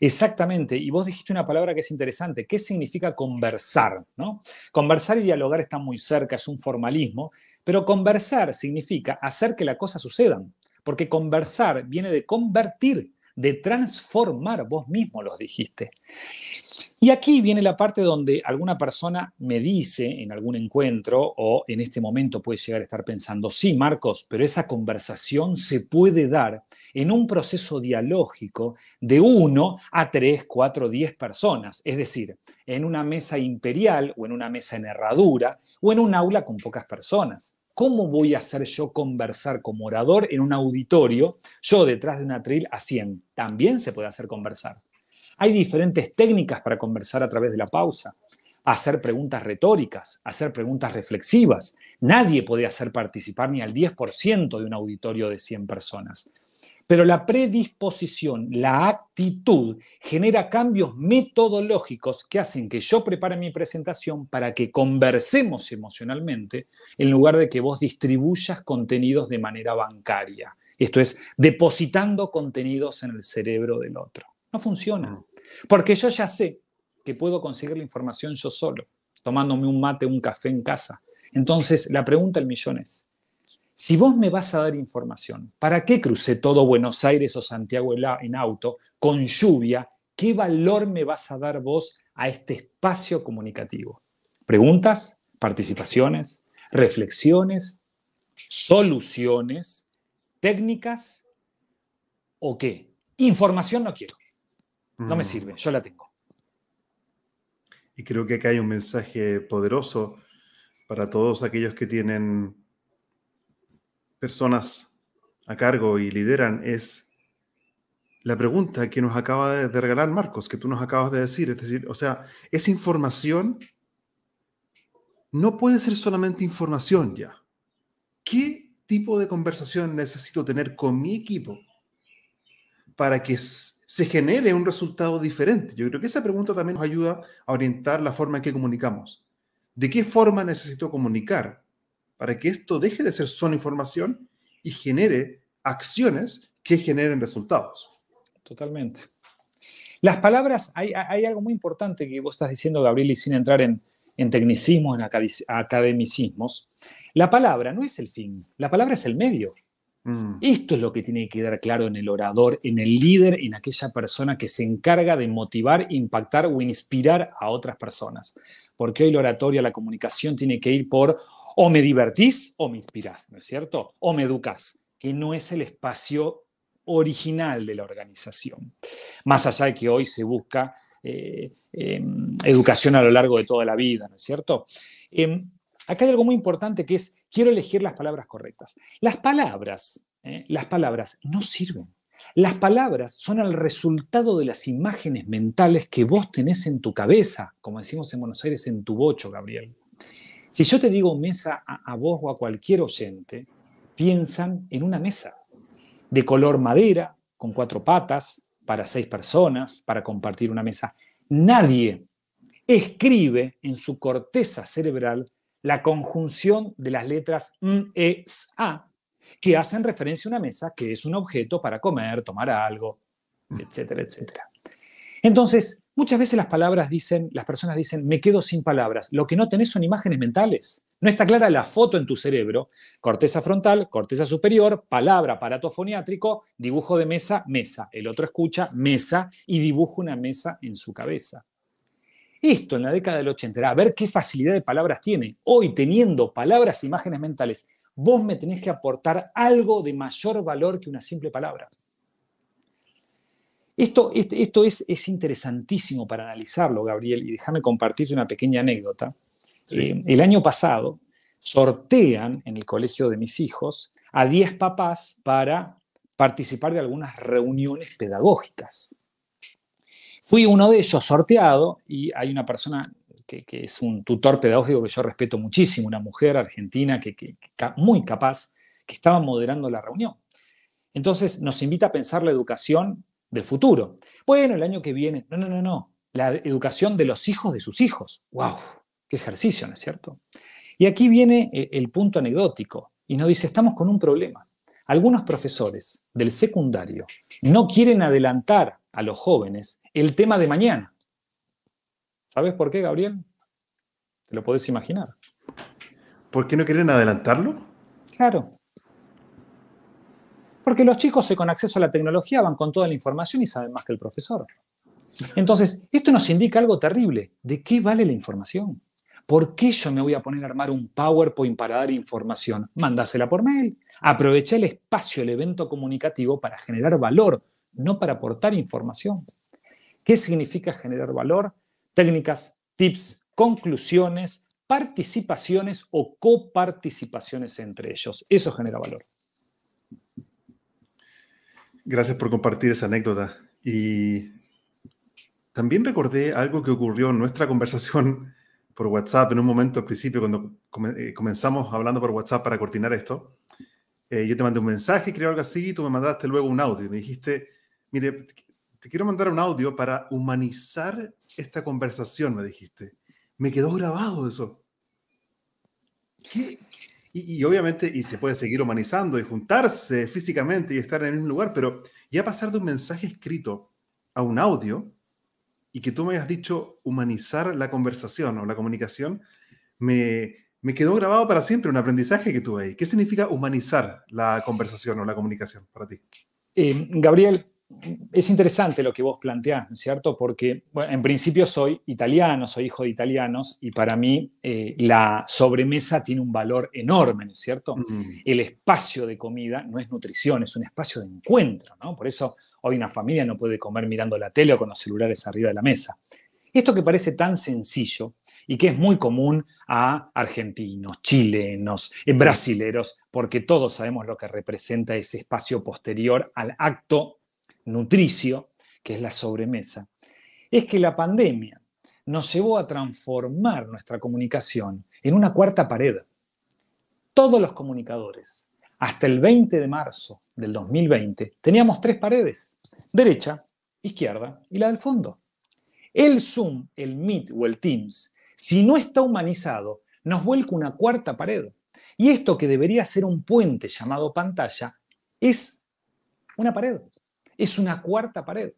Exactamente. Y vos dijiste una palabra que es interesante. ¿Qué significa conversar? ¿no? Conversar y dialogar están muy cerca, es un formalismo, pero conversar significa hacer que las cosas sucedan, porque conversar viene de convertir, de transformar, vos mismo los dijiste. Y aquí viene la parte donde alguna persona me dice en algún encuentro o en este momento puede llegar a estar pensando, sí, Marcos, pero esa conversación se puede dar en un proceso dialógico de uno a tres, cuatro, diez personas, es decir, en una mesa imperial o en una mesa en herradura o en un aula con pocas personas. ¿Cómo voy a hacer yo conversar como orador en un auditorio, yo detrás de una atril a 100? También se puede hacer conversar. Hay diferentes técnicas para conversar a través de la pausa. Hacer preguntas retóricas, hacer preguntas reflexivas. Nadie puede hacer participar ni al 10% de un auditorio de 100 personas. Pero la predisposición, la actitud, genera cambios metodológicos que hacen que yo prepare mi presentación para que conversemos emocionalmente en lugar de que vos distribuyas contenidos de manera bancaria. Esto es, depositando contenidos en el cerebro del otro. No funciona. Porque yo ya sé que puedo conseguir la información yo solo, tomándome un mate, un café en casa. Entonces, la pregunta del millón es, si vos me vas a dar información, ¿para qué crucé todo Buenos Aires o Santiago en auto con lluvia? ¿Qué valor me vas a dar vos a este espacio comunicativo? Preguntas, participaciones, reflexiones, soluciones, técnicas o qué? Información no quiero. No me mm. sirve, yo la tengo. Y creo que acá hay un mensaje poderoso para todos aquellos que tienen personas a cargo y lideran, es la pregunta que nos acaba de regalar Marcos, que tú nos acabas de decir, es decir, o sea, esa información no puede ser solamente información ya. ¿Qué tipo de conversación necesito tener con mi equipo para que se genere un resultado diferente? Yo creo que esa pregunta también nos ayuda a orientar la forma en que comunicamos. ¿De qué forma necesito comunicar para que esto deje de ser solo información y genere acciones que generen resultados? Totalmente. Las palabras, hay, algo muy importante que vos estás diciendo, Gabriel, y sin entrar en, en tecnicismos, en academicismos, la palabra no es el fin, la palabra es el medio. Mm. Esto es lo que tiene que quedar claro en el orador, en el líder, en aquella persona que se encarga de motivar, impactar o inspirar a otras personas. Porque hoy la oratoria, la comunicación tiene que ir por o me divertís o me inspirás, ¿no es cierto? O me educás, que no es el espacio original de la organización. Más allá de que hoy se busca eh, em, educación a lo largo de toda la vida, ¿no es cierto? Em, acá hay algo muy importante que es, quiero elegir las palabras correctas. Las palabras, ¿eh? las palabras no sirven. Las palabras son el resultado de las imágenes mentales que vos tenés en tu cabeza, como decimos en Buenos Aires, en tu bocho, Gabriel. Si yo te digo mesa a, a vos o a cualquier oyente, piensan en una mesa de color madera, con cuatro patas, para seis personas, para compartir una mesa. Nadie escribe en su corteza cerebral la conjunción de las letras M, E, S, A, que hacen referencia a una mesa que es un objeto para comer, tomar algo, etcétera, etcétera. Entonces, muchas veces las palabras dicen, las personas dicen, me quedo sin palabras. Lo que no tenés son imágenes mentales. No está clara la foto en tu cerebro. Corteza frontal, corteza superior, palabra, aparato foniátrico, dibujo de mesa, mesa. El otro escucha, mesa, y dibuja una mesa en su cabeza. Esto en la década del 80 a ver qué facilidad de palabras tiene. Hoy, teniendo palabras e imágenes mentales, vos me tenés que aportar algo de mayor valor que una simple palabra. Esto, esto es, es, interesantísimo para analizarlo, Gabriel, y déjame compartirte una pequeña anécdota. Eh, el año pasado sortean en el colegio de mis hijos a 10 papás para participar de algunas reuniones pedagógicas. Fui uno de ellos sorteado y hay una persona que, es un tutor pedagógico que yo respeto muchísimo, una mujer argentina que, muy capaz, que estaba moderando la reunión. Entonces nos invita a pensar la educación del futuro. Bueno, el año que viene, no, no, no, no, la educación de los hijos de sus hijos. ¡Wow! ¡Qué ejercicio, ¿no es cierto? Y aquí viene eh, el punto anecdótico y nos dice, estamos con un problema. Algunos profesores del secundario no quieren adelantar a los jóvenes el tema de mañana. ¿Sabes por qué, Gabriel? ¿Te lo podés imaginar? ¿Por qué no quieren adelantarlo? Claro, porque los chicos con acceso a la tecnología van con toda la información y saben más que el profesor. Entonces, esto nos indica algo terrible. ¿De qué vale la información? ¿Por qué yo me voy a poner a armar un PowerPoint para dar información? Mándasela por mail. Aprovecha el espacio, el evento comunicativo para generar valor, no para aportar información. ¿Qué significa generar valor? Técnicas, tips, conclusiones, participaciones o coparticipaciones entre ellos. Eso genera valor. Gracias por compartir esa anécdota. Y también recordé algo que ocurrió en nuestra conversación por WhatsApp en un momento al principio, cuando eh, comenzamos hablando por WhatsApp para coordinar esto. Eh, yo te mandé un mensaje, creo algo así, y tú me mandaste luego un audio. Me dijiste, mire, te quiero mandar un audio para humanizar esta conversación, me dijiste. Me quedó grabado eso. ¿Qué, y, obviamente, y se puede seguir humanizando y juntarse físicamente y estar en el mismo lugar, pero ya pasar de un mensaje escrito a un audio y que tú me hayas dicho humanizar la conversación o la comunicación, me, me quedó grabado para siempre un aprendizaje que tuve ahí. ¿Qué significa humanizar la conversación o la comunicación para ti? Eh, Gabriel, es interesante lo que vos planteás, ¿no es cierto? Porque bueno, en principio soy italiano, soy hijo de italianos y para mí eh, la sobremesa tiene un valor enorme, ¿no es cierto? Mm. El espacio de comida no es nutrición, es un espacio de encuentro, ¿no? Por eso hoy una familia no puede comer mirando la tele o con los celulares arriba de la mesa. Esto que parece tan sencillo y que es muy común a argentinos, chilenos, brasileros, porque todos sabemos lo que representa ese espacio posterior al acto nutricio, que es la sobremesa, es que la pandemia nos llevó a transformar nuestra comunicación en una cuarta pared. Todos los comunicadores, hasta el 20 de marzo del 2020, teníamos tres paredes, derecha, izquierda y la del fondo. El Zoom, el Meet o el Teams, si no está humanizado, nos vuelca una cuarta pared. Y esto que debería ser un puente llamado pantalla es una pared, es una cuarta pared.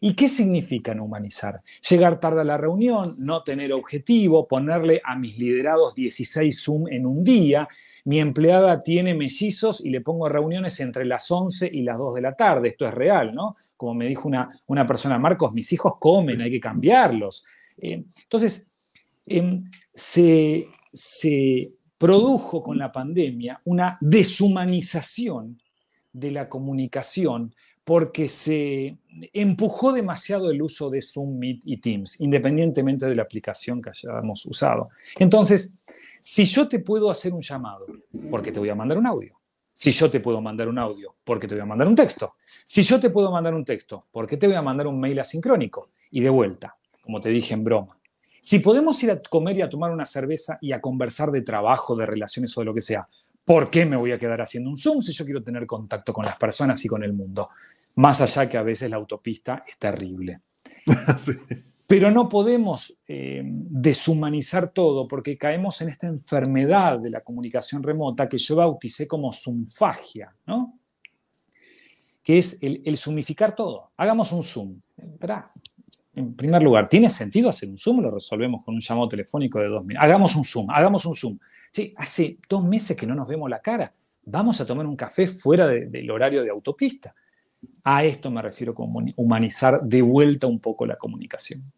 ¿Y qué significa no humanizar? Llegar tarde a la reunión, no tener objetivo, ponerle a mis liderados 16 Zoom en un día. Mi empleada tiene mellizos y le pongo reuniones entre las 11 y las 2 de la tarde. Esto es real, ¿no? Como me dijo una, una persona, Marcos, mis hijos comen, hay que cambiarlos. Eh, entonces, em, se, se produjo con la pandemia una deshumanización de la comunicación porque se empujó demasiado el uso de Zoom, Meet y Teams, independientemente de la aplicación que hayamos usado. Entonces, si yo te puedo hacer un llamado, porque te voy a mandar un audio. Si yo te puedo mandar un audio, porque te voy a mandar un texto. Si yo te puedo mandar un texto, porque te voy a mandar un mail asincrónico. Y de vuelta, como te dije en broma. Si podemos ir a comer y a tomar una cerveza y a conversar de trabajo, de relaciones o de lo que sea, ¿por qué me voy a quedar haciendo un Zoom si yo quiero tener contacto con las personas y con el mundo? Más allá que a veces la autopista es terrible. Pero no podemos eh, deshumanizar todo porque caemos en esta enfermedad de la comunicación remota que yo bauticé como zoomfagia, ¿no? que es el, el zoomificar todo. Hagamos un zoom. En primer lugar, ¿tiene sentido hacer un zoom? Lo resolvemos con un llamado telefónico de dos minutos. Hagamos un zoom, hagamos un zoom. Sí, hace dos meses que no nos vemos la cara. Vamos a tomar un café fuera del horario de autopista. A esto me refiero con humanizar de vuelta un poco la comunicación.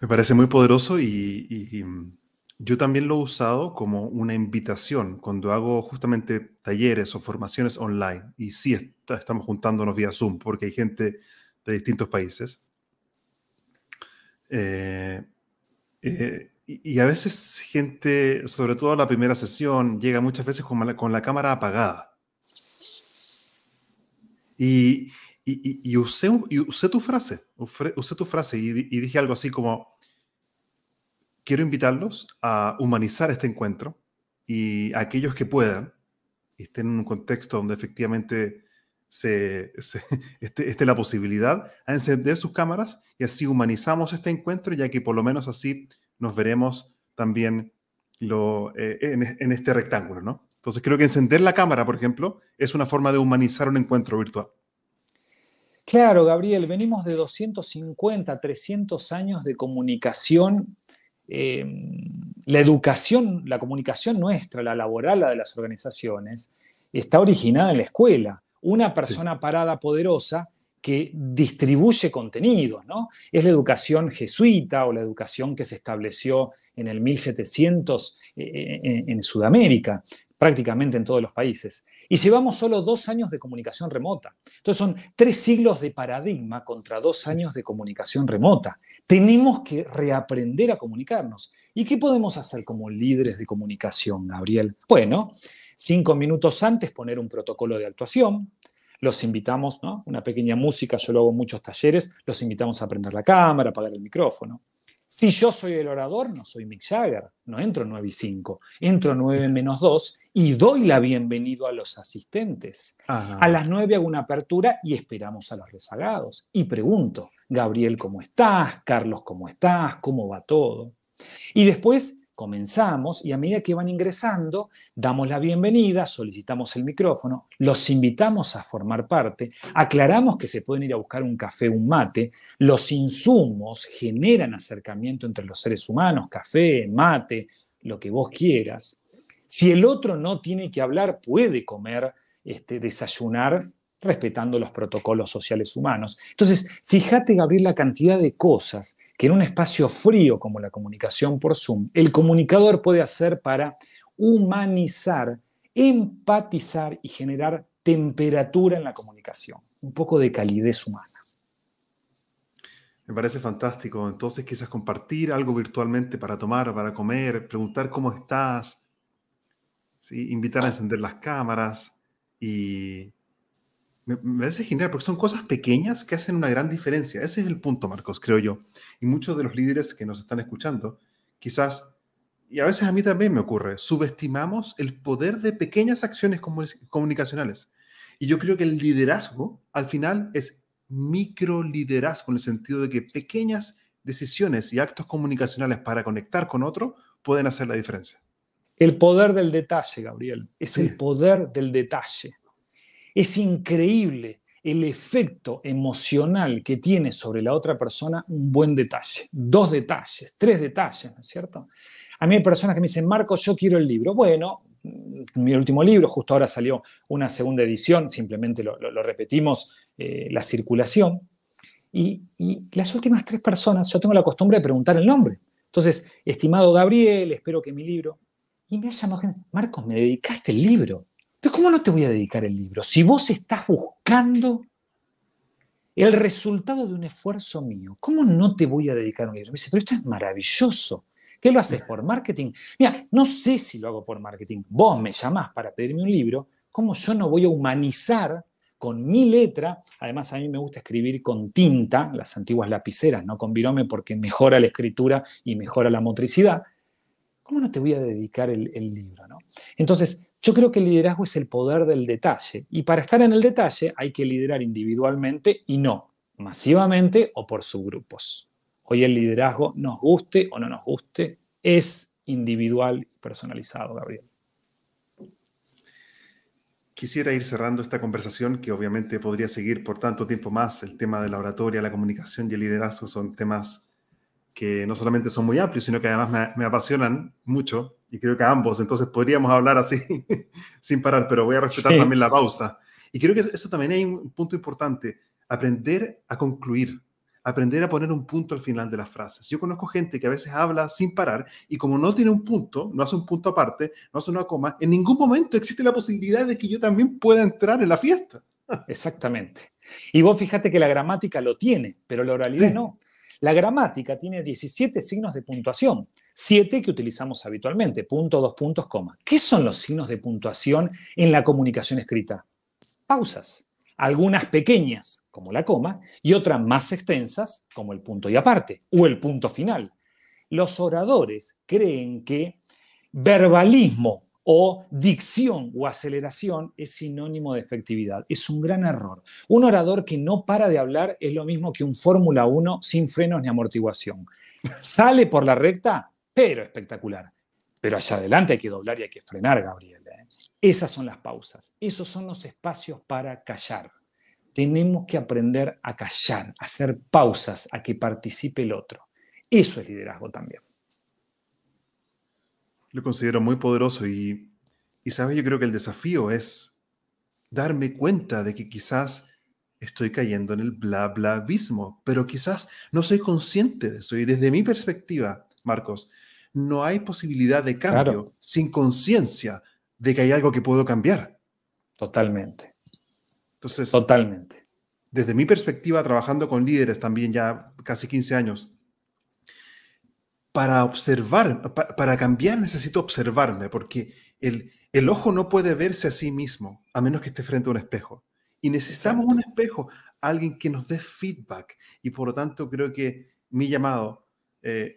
Me parece muy poderoso y, mm, yo también lo he usado como una invitación cuando hago justamente talleres o formaciones online. Y sí, estamos juntándonos vía Zoom porque hay gente de distintos países. Eh, eh, y, a veces gente, sobre todo la primera sesión, llega muchas veces con la cámara apagada. Y, usé, tu frase, usé tu frase y, dije algo así como, quiero invitarlos a humanizar este encuentro y aquellos que puedan, y estén en un contexto donde efectivamente se, esté, la posibilidad, a encender sus cámaras y así humanizamos este encuentro, ya que por lo menos así nos veremos también eh, en, en este rectángulo, ¿no? Entonces creo que encender la cámara, por ejemplo, es una forma de humanizar un encuentro virtual. Claro, Gabriel, venimos de 250, 300 años de comunicación. Eh, la educación, la comunicación nuestra, la laboral, la de las organizaciones, está originada en la escuela. Una persona parada poderosa que distribuye contenidos, ¿no? Es la educación jesuita o la educación que se estableció en el 1700 eh, en, en Sudamérica prácticamente en todos los países. Y llevamos solo dos años de comunicación remota. Entonces son tres siglos de paradigma contra dos años de comunicación remota. Tenemos que reaprender a comunicarnos. ¿Y qué podemos hacer como líderes de comunicación, Gabriel? Bueno, cinco minutos antes poner un protocolo de actuación. Los invitamos, ¿no? Una pequeña música, yo lo hago en muchos talleres, los invitamos a prender la cámara, apagar el micrófono. Si yo soy el orador, no soy Mick Jagger, no entro 9 y 5, entro 9 menos 2 y doy la bienvenida a los asistentes. A las 9 hago una apertura y esperamos a los rezagados. Y pregunto, Gabriel, ¿cómo estás? Carlos, ¿cómo estás? ¿Cómo va todo? Y después comenzamos y a medida que van ingresando, damos la bienvenida, solicitamos el micrófono, los invitamos a formar parte, aclaramos que se pueden ir a buscar un café, un mate, los insumos generan acercamiento entre los seres humanos, café, mate, lo que vos quieras. Si el otro no tiene que hablar, puede comer, este, desayunar respetando los protocolos sociales humanos. Entonces, fíjate, Gabriel, la cantidad de cosas que en un espacio frío como la comunicación por Zoom, el comunicador puede hacer para humanizar, empatizar y generar temperatura en la comunicación, un poco de calidez humana. Me parece fantástico. Entonces, quizás compartir algo virtualmente para tomar, para comer, preguntar cómo estás, ¿sí? invitar a encender las cámaras y, Me, parece genial porque son cosas pequeñas que hacen una gran diferencia. Ese es el punto, Marcos, creo yo. Y muchos de los líderes que nos están escuchando, quizás, y a veces a mí también me ocurre, subestimamos el poder de pequeñas acciones comunicacionales. Y yo creo que el liderazgo, al final, es micro liderazgo en el sentido de que pequeñas decisiones y actos comunicacionales para conectar con otro pueden hacer la diferencia. El poder del detalle, Gabriel, es el poder del detalle. Es increíble el efecto emocional que tiene sobre la otra persona un buen detalle, dos detalles, tres detalles, ¿no es cierto? A mí hay personas que me dicen, Marcos, yo quiero el libro. Bueno, mi último libro, justo ahora salió una segunda edición, simplemente lo, repetimos, eh, la circulación. Y, y, las últimas tres personas, yo tengo la costumbre de preguntar el nombre. Entonces, estimado Gabriel, espero que mi libro. Y me ha llamado gente, Marcos, me dedicaste el libro. Pero ¿cómo no te voy a dedicar el libro? Si vos estás buscando el resultado de un esfuerzo mío, ¿cómo no te voy a dedicar un libro? Me dice, pero esto es maravilloso. ¿Qué lo haces por marketing? Mira, no sé si lo hago por marketing. Vos me llamás para pedirme un libro. ¿Cómo yo no voy a humanizar con mi letra? Además, a mí me gusta escribir con tinta, las antiguas lapiceras, no con virome, porque mejora la escritura y mejora la motricidad. ¿Cómo no te voy a dedicar el, libro? ¿no? Entonces, yo creo que el liderazgo es el poder del detalle. Y para estar en el detalle hay que liderar individualmente y no masivamente o por subgrupos. Hoy el liderazgo, nos guste o no nos guste, es individual y personalizado, Gabriel. Quisiera ir cerrando esta conversación que obviamente podría seguir por tanto tiempo más. El tema de la oratoria, la comunicación y el liderazgo son temas que no solamente son muy amplios, sino que además me, apasionan mucho y creo que a ambos. Entonces podríamos hablar así sin parar, pero voy a respetar también la pausa. Y creo que eso también hay un punto importante, aprender a concluir aprender a poner un punto al final de las frases. Yo conozco gente que a veces habla sin parar y como no tiene un punto, no hace un punto aparte, no hace una coma, en ningún momento existe la posibilidad de que yo también pueda entrar en la fiesta. Exactamente. Y vos fíjate que la gramática lo tiene, pero la oralidad no. La gramática tiene 17 signos de puntuación, 7 que utilizamos habitualmente, punto, dos puntos, coma. ¿Qué son los signos de puntuación en la comunicación escrita? Pausas algunas pequeñas, como la coma, y otras más extensas, como el punto y aparte, o el punto final. Los oradores creen que verbalismo o dicción o aceleración es sinónimo de efectividad. Es un gran error. Un orador que no para de hablar es lo mismo que un Fórmula 1 sin frenos ni amortiguación. Sale por la recta, pero espectacular. Pero allá adelante hay que doblar y hay que frenar, Gabriel. Esas son las pausas, esos son los espacios para callar. Tenemos que aprender a callar, a hacer pausas, a que participe el otro. Eso es liderazgo también. Lo considero muy poderoso y, y sabes, yo creo que el desafío es darme cuenta de que quizás estoy cayendo en el bla bla abismo, pero quizás no soy consciente de eso. Y desde mi perspectiva, Marcos, no hay posibilidad de cambio sin conciencia de que hay algo que puedo cambiar. Totalmente. Entonces, totalmente. Desde mi perspectiva, trabajando con líderes también ya casi 15 años, para observar, para, cambiar necesito observarme, porque el, el, ojo no puede verse a sí mismo, a menos que esté frente a un espejo. Y necesitamos un espejo, alguien que nos dé feedback. Y por lo tanto, creo que mi llamado, eh,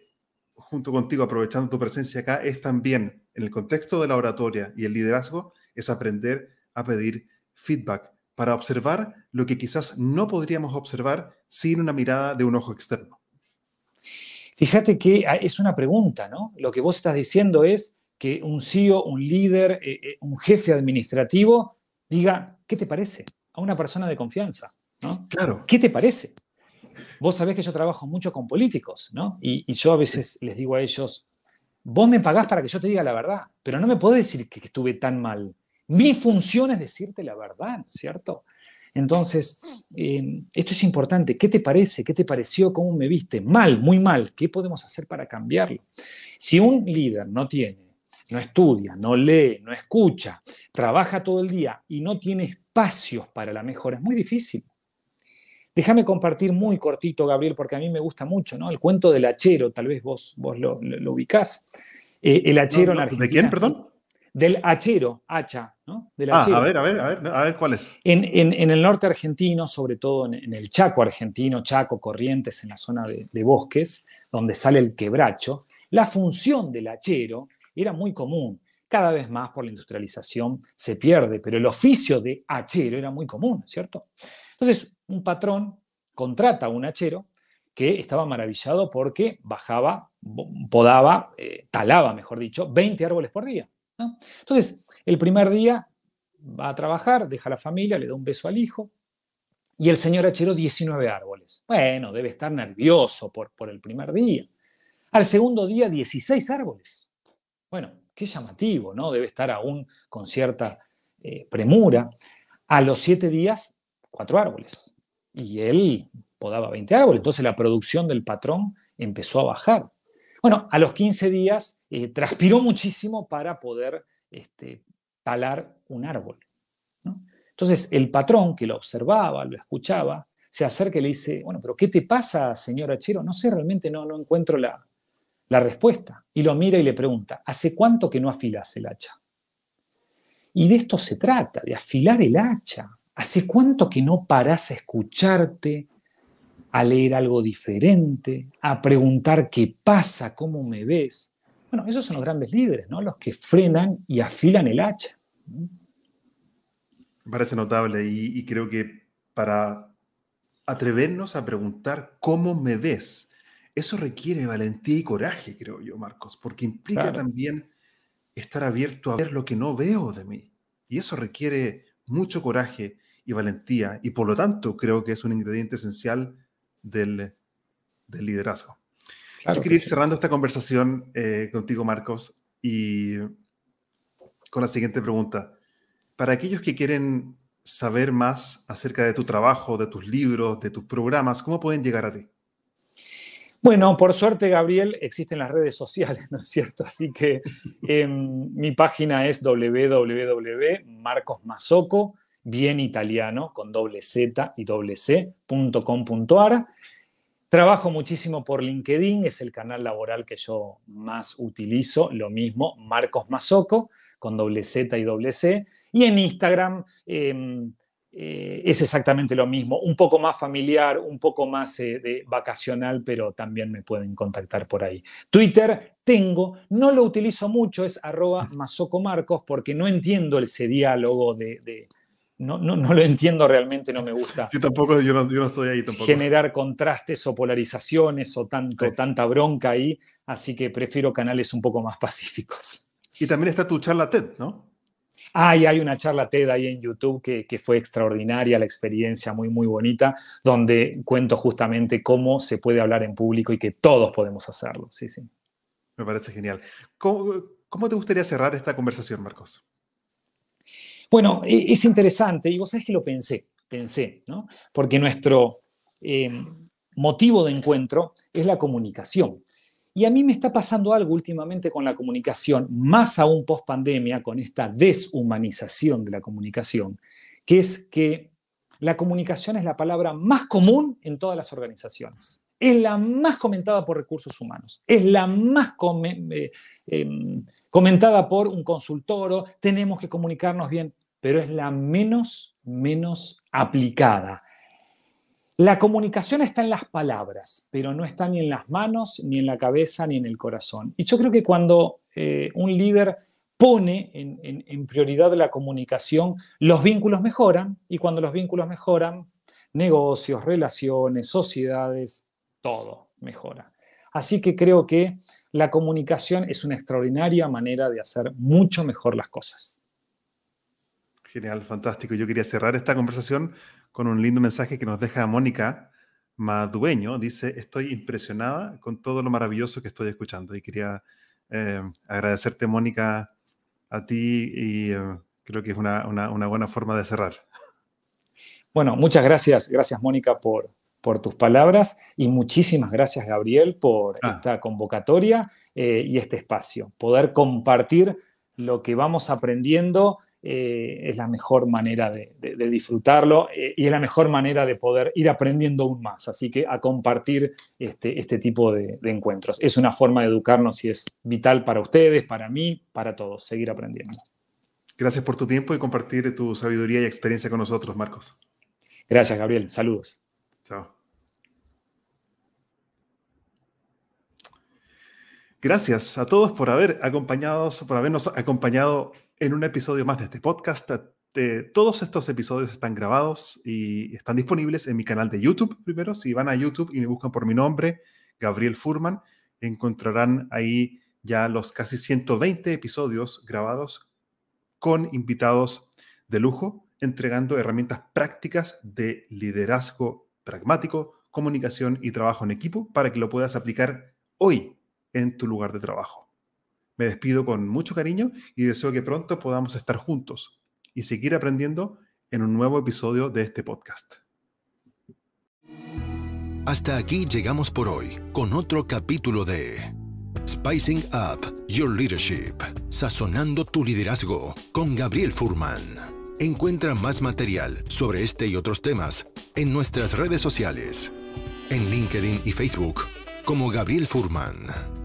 junto contigo, aprovechando tu presencia acá, es también en el contexto de la oratoria y el liderazgo es aprender a pedir feedback para observar lo que quizás no podríamos observar sin una mirada de un ojo externo. Fíjate que ah, es una pregunta, ¿no? Lo que vos estás diciendo es que un CEO, un líder, eh, eh, un jefe administrativo diga, ¿qué te parece? A una persona de confianza, ¿no? Claro. ¿Qué te parece? Vos sabés que yo trabajo mucho con políticos, ¿no? Y, y yo a veces les digo a ellos, Vos me pagás para que yo te diga la verdad, pero no me podés decir que, estuve tan mal. Mi función es decirte la verdad, ¿no es cierto? Entonces, eh, esto es importante. ¿Qué te parece? ¿Qué te pareció? ¿Cómo me viste? Mal, muy mal. ¿Qué podemos hacer para cambiarlo? Si un líder no tiene, no estudia, no lee, no escucha, trabaja todo el día y no tiene espacios para la mejora, es muy difícil. Déjame compartir muy cortito, Gabriel, porque a mí me gusta mucho, ¿no? El cuento del hachero, tal vez vos, vos lo, ubicás. Eh, el hachero en Argentina. ¿De quién, perdón? Del hachero, hacha, ¿no? Del ah, a ver, a ver, a ver, a ver cuál es. En, el norte argentino, sobre todo en, el Chaco argentino, Chaco, Corrientes, en la zona de, de bosques, donde sale el quebracho, la función del hachero era muy común. Cada vez más por la industrialización se pierde, pero el oficio de hachero era muy común, ¿cierto? Entonces, un patrón contrata a un hachero que estaba maravillado porque bajaba, podaba, eh, talaba, mejor dicho, 20 árboles por día. Entonces, el primer día va a trabajar, deja a la familia, le da un beso al hijo, y el señor hachero 19 árboles. Bueno, debe estar nervioso por, por el primer día. Al segundo día, 16 árboles. Bueno, qué llamativo, ¿no? Debe estar aún con cierta eh, premura. A los siete días, cuatro árboles. Y él podaba 20 árboles. Entonces la producción del patrón empezó a bajar. Bueno, a los 15 días eh, transpiró muchísimo para poder este, talar un árbol. Entonces el patrón que lo observaba, lo escuchaba, se acerca y le dice, bueno, pero ¿qué te pasa, señor Achero? No sé, realmente no, no encuentro la, la respuesta. Y lo mira y le pregunta, ¿hace cuánto que no afilas el hacha? Y de esto se trata, de afilar el hacha. ¿Hace cuánto que no parás a escucharte, a leer algo diferente, a preguntar qué pasa, cómo me ves? Bueno, esos son los grandes líderes, ¿no? Los que frenan y afilan el hacha. Me parece notable y, y creo que para atrevernos a preguntar cómo me ves, eso requiere valentía y coraje, creo yo, Marcos, porque implica también estar abierto a ver lo que no veo de mí. Y eso requiere mucho coraje y valentía, y por lo tanto creo que es un ingrediente esencial del, liderazgo. yo quería ir cerrando esta conversación eh, contigo, Marcos, y con la siguiente pregunta. Para aquellos que quieren saber más acerca de tu trabajo, de tus libros, de tus programas, ¿cómo pueden llegar a ti? Bueno, por suerte, Gabriel, existen las redes sociales, ¿no es cierto? Así que em, mi página es www.marcosmasoco, bien italiano, con doble Z y doble C.com.ar. Trabajo muchísimo por LinkedIn, es el canal laboral que yo más utilizo, lo mismo, Marcos Mazoco, con doble Z y doble C. Y en Instagram, em, eh, es exactamente lo mismo, un poco más familiar, un poco más eh, de vacacional, pero también me pueden contactar por ahí. Twitter tengo, no lo utilizo mucho, es arroba masocomarcos, porque no entiendo ese diálogo de... no, no, no, lo entiendo realmente, no me gusta. Yo tampoco, yo no, estoy ahí tampoco. Generar contrastes o polarizaciones o tanto, tanta bronca ahí, así que prefiero canales un poco más pacíficos. Y también está tu charla TED, ¿no? hay una charla TED ahí en YouTube que, fue extraordinaria, la experiencia muy, muy bonita, donde cuento justamente cómo se puede hablar en público y que todos podemos hacerlo. Sí, sí. Me parece genial. ¿Cómo, te gustaría cerrar esta conversación, Marcos? Bueno, e, es interesante y vos sabés que lo pensé, pensé, ¿no? Porque nuestro eh, motivo de encuentro es la comunicación. Y a mí me está pasando algo últimamente con la comunicación, más aún post pandemia, con esta deshumanización de la comunicación, que es que la comunicación es la palabra más común en todas las organizaciones. Es la más comentada por recursos humanos, es la más eh, em, comentada por un consultor, tenemos que comunicarnos bien, pero es la menos, menos aplicada. La comunicación está en las palabras, pero no está ni en las manos, ni en la cabeza, ni en el corazón. Y yo creo que cuando eh, un líder pone en, prioridad la comunicación, los vínculos mejoran y cuando los vínculos mejoran, negocios, relaciones, sociedades, todo mejora. Así que creo que la comunicación es una extraordinaria manera de hacer mucho mejor las cosas. Genial, fantástico. Yo quería cerrar esta conversación con un lindo mensaje que nos deja Mónica Madueño. Dice, estoy impresionada con todo lo maravilloso que estoy escuchando. Y quería eh, agradecerte, Mónica, a ti y eh, creo que es una, buena forma de cerrar. Bueno, muchas gracias. Gracias, Mónica, por, por tus palabras y muchísimas gracias, Gabriel, por ah. esta convocatoria eh, y este espacio. Poder compartir lo que vamos aprendiendo eh, es la mejor manera de, disfrutarlo eh, y es la mejor manera de poder ir aprendiendo aún más. Así que a compartir este, este tipo de, encuentros. Es una forma de educarnos y es vital para ustedes, para mí, para todos, seguir aprendiendo. Gracias por tu tiempo y compartir tu sabiduría y experiencia con nosotros, Marcos. Gracias, Gabriel. Saludos. Chao. Gracias a todos por haber acompañados, por habernos acompañado en un episodio más de este podcast. todos estos episodios están grabados y están disponibles en mi canal de YouTube. Primero, si van a YouTube y me buscan por mi nombre, Gabriel Furman, encontrarán ahí ya los casi 120 episodios grabados con invitados de lujo, entregando herramientas prácticas de liderazgo pragmático, comunicación y trabajo en equipo para que lo puedas aplicar hoy en tu lugar de trabajo. Me despido con mucho cariño y deseo que pronto podamos estar juntos y seguir aprendiendo en un nuevo episodio de este podcast. Hasta aquí llegamos por hoy con otro capítulo de Spicing Up Your Leadership, sazonando tu liderazgo con Gabriel Furman. Encuentra más material sobre este y otros temas en nuestras redes sociales, en LinkedIn y Facebook como Gabriel Furman.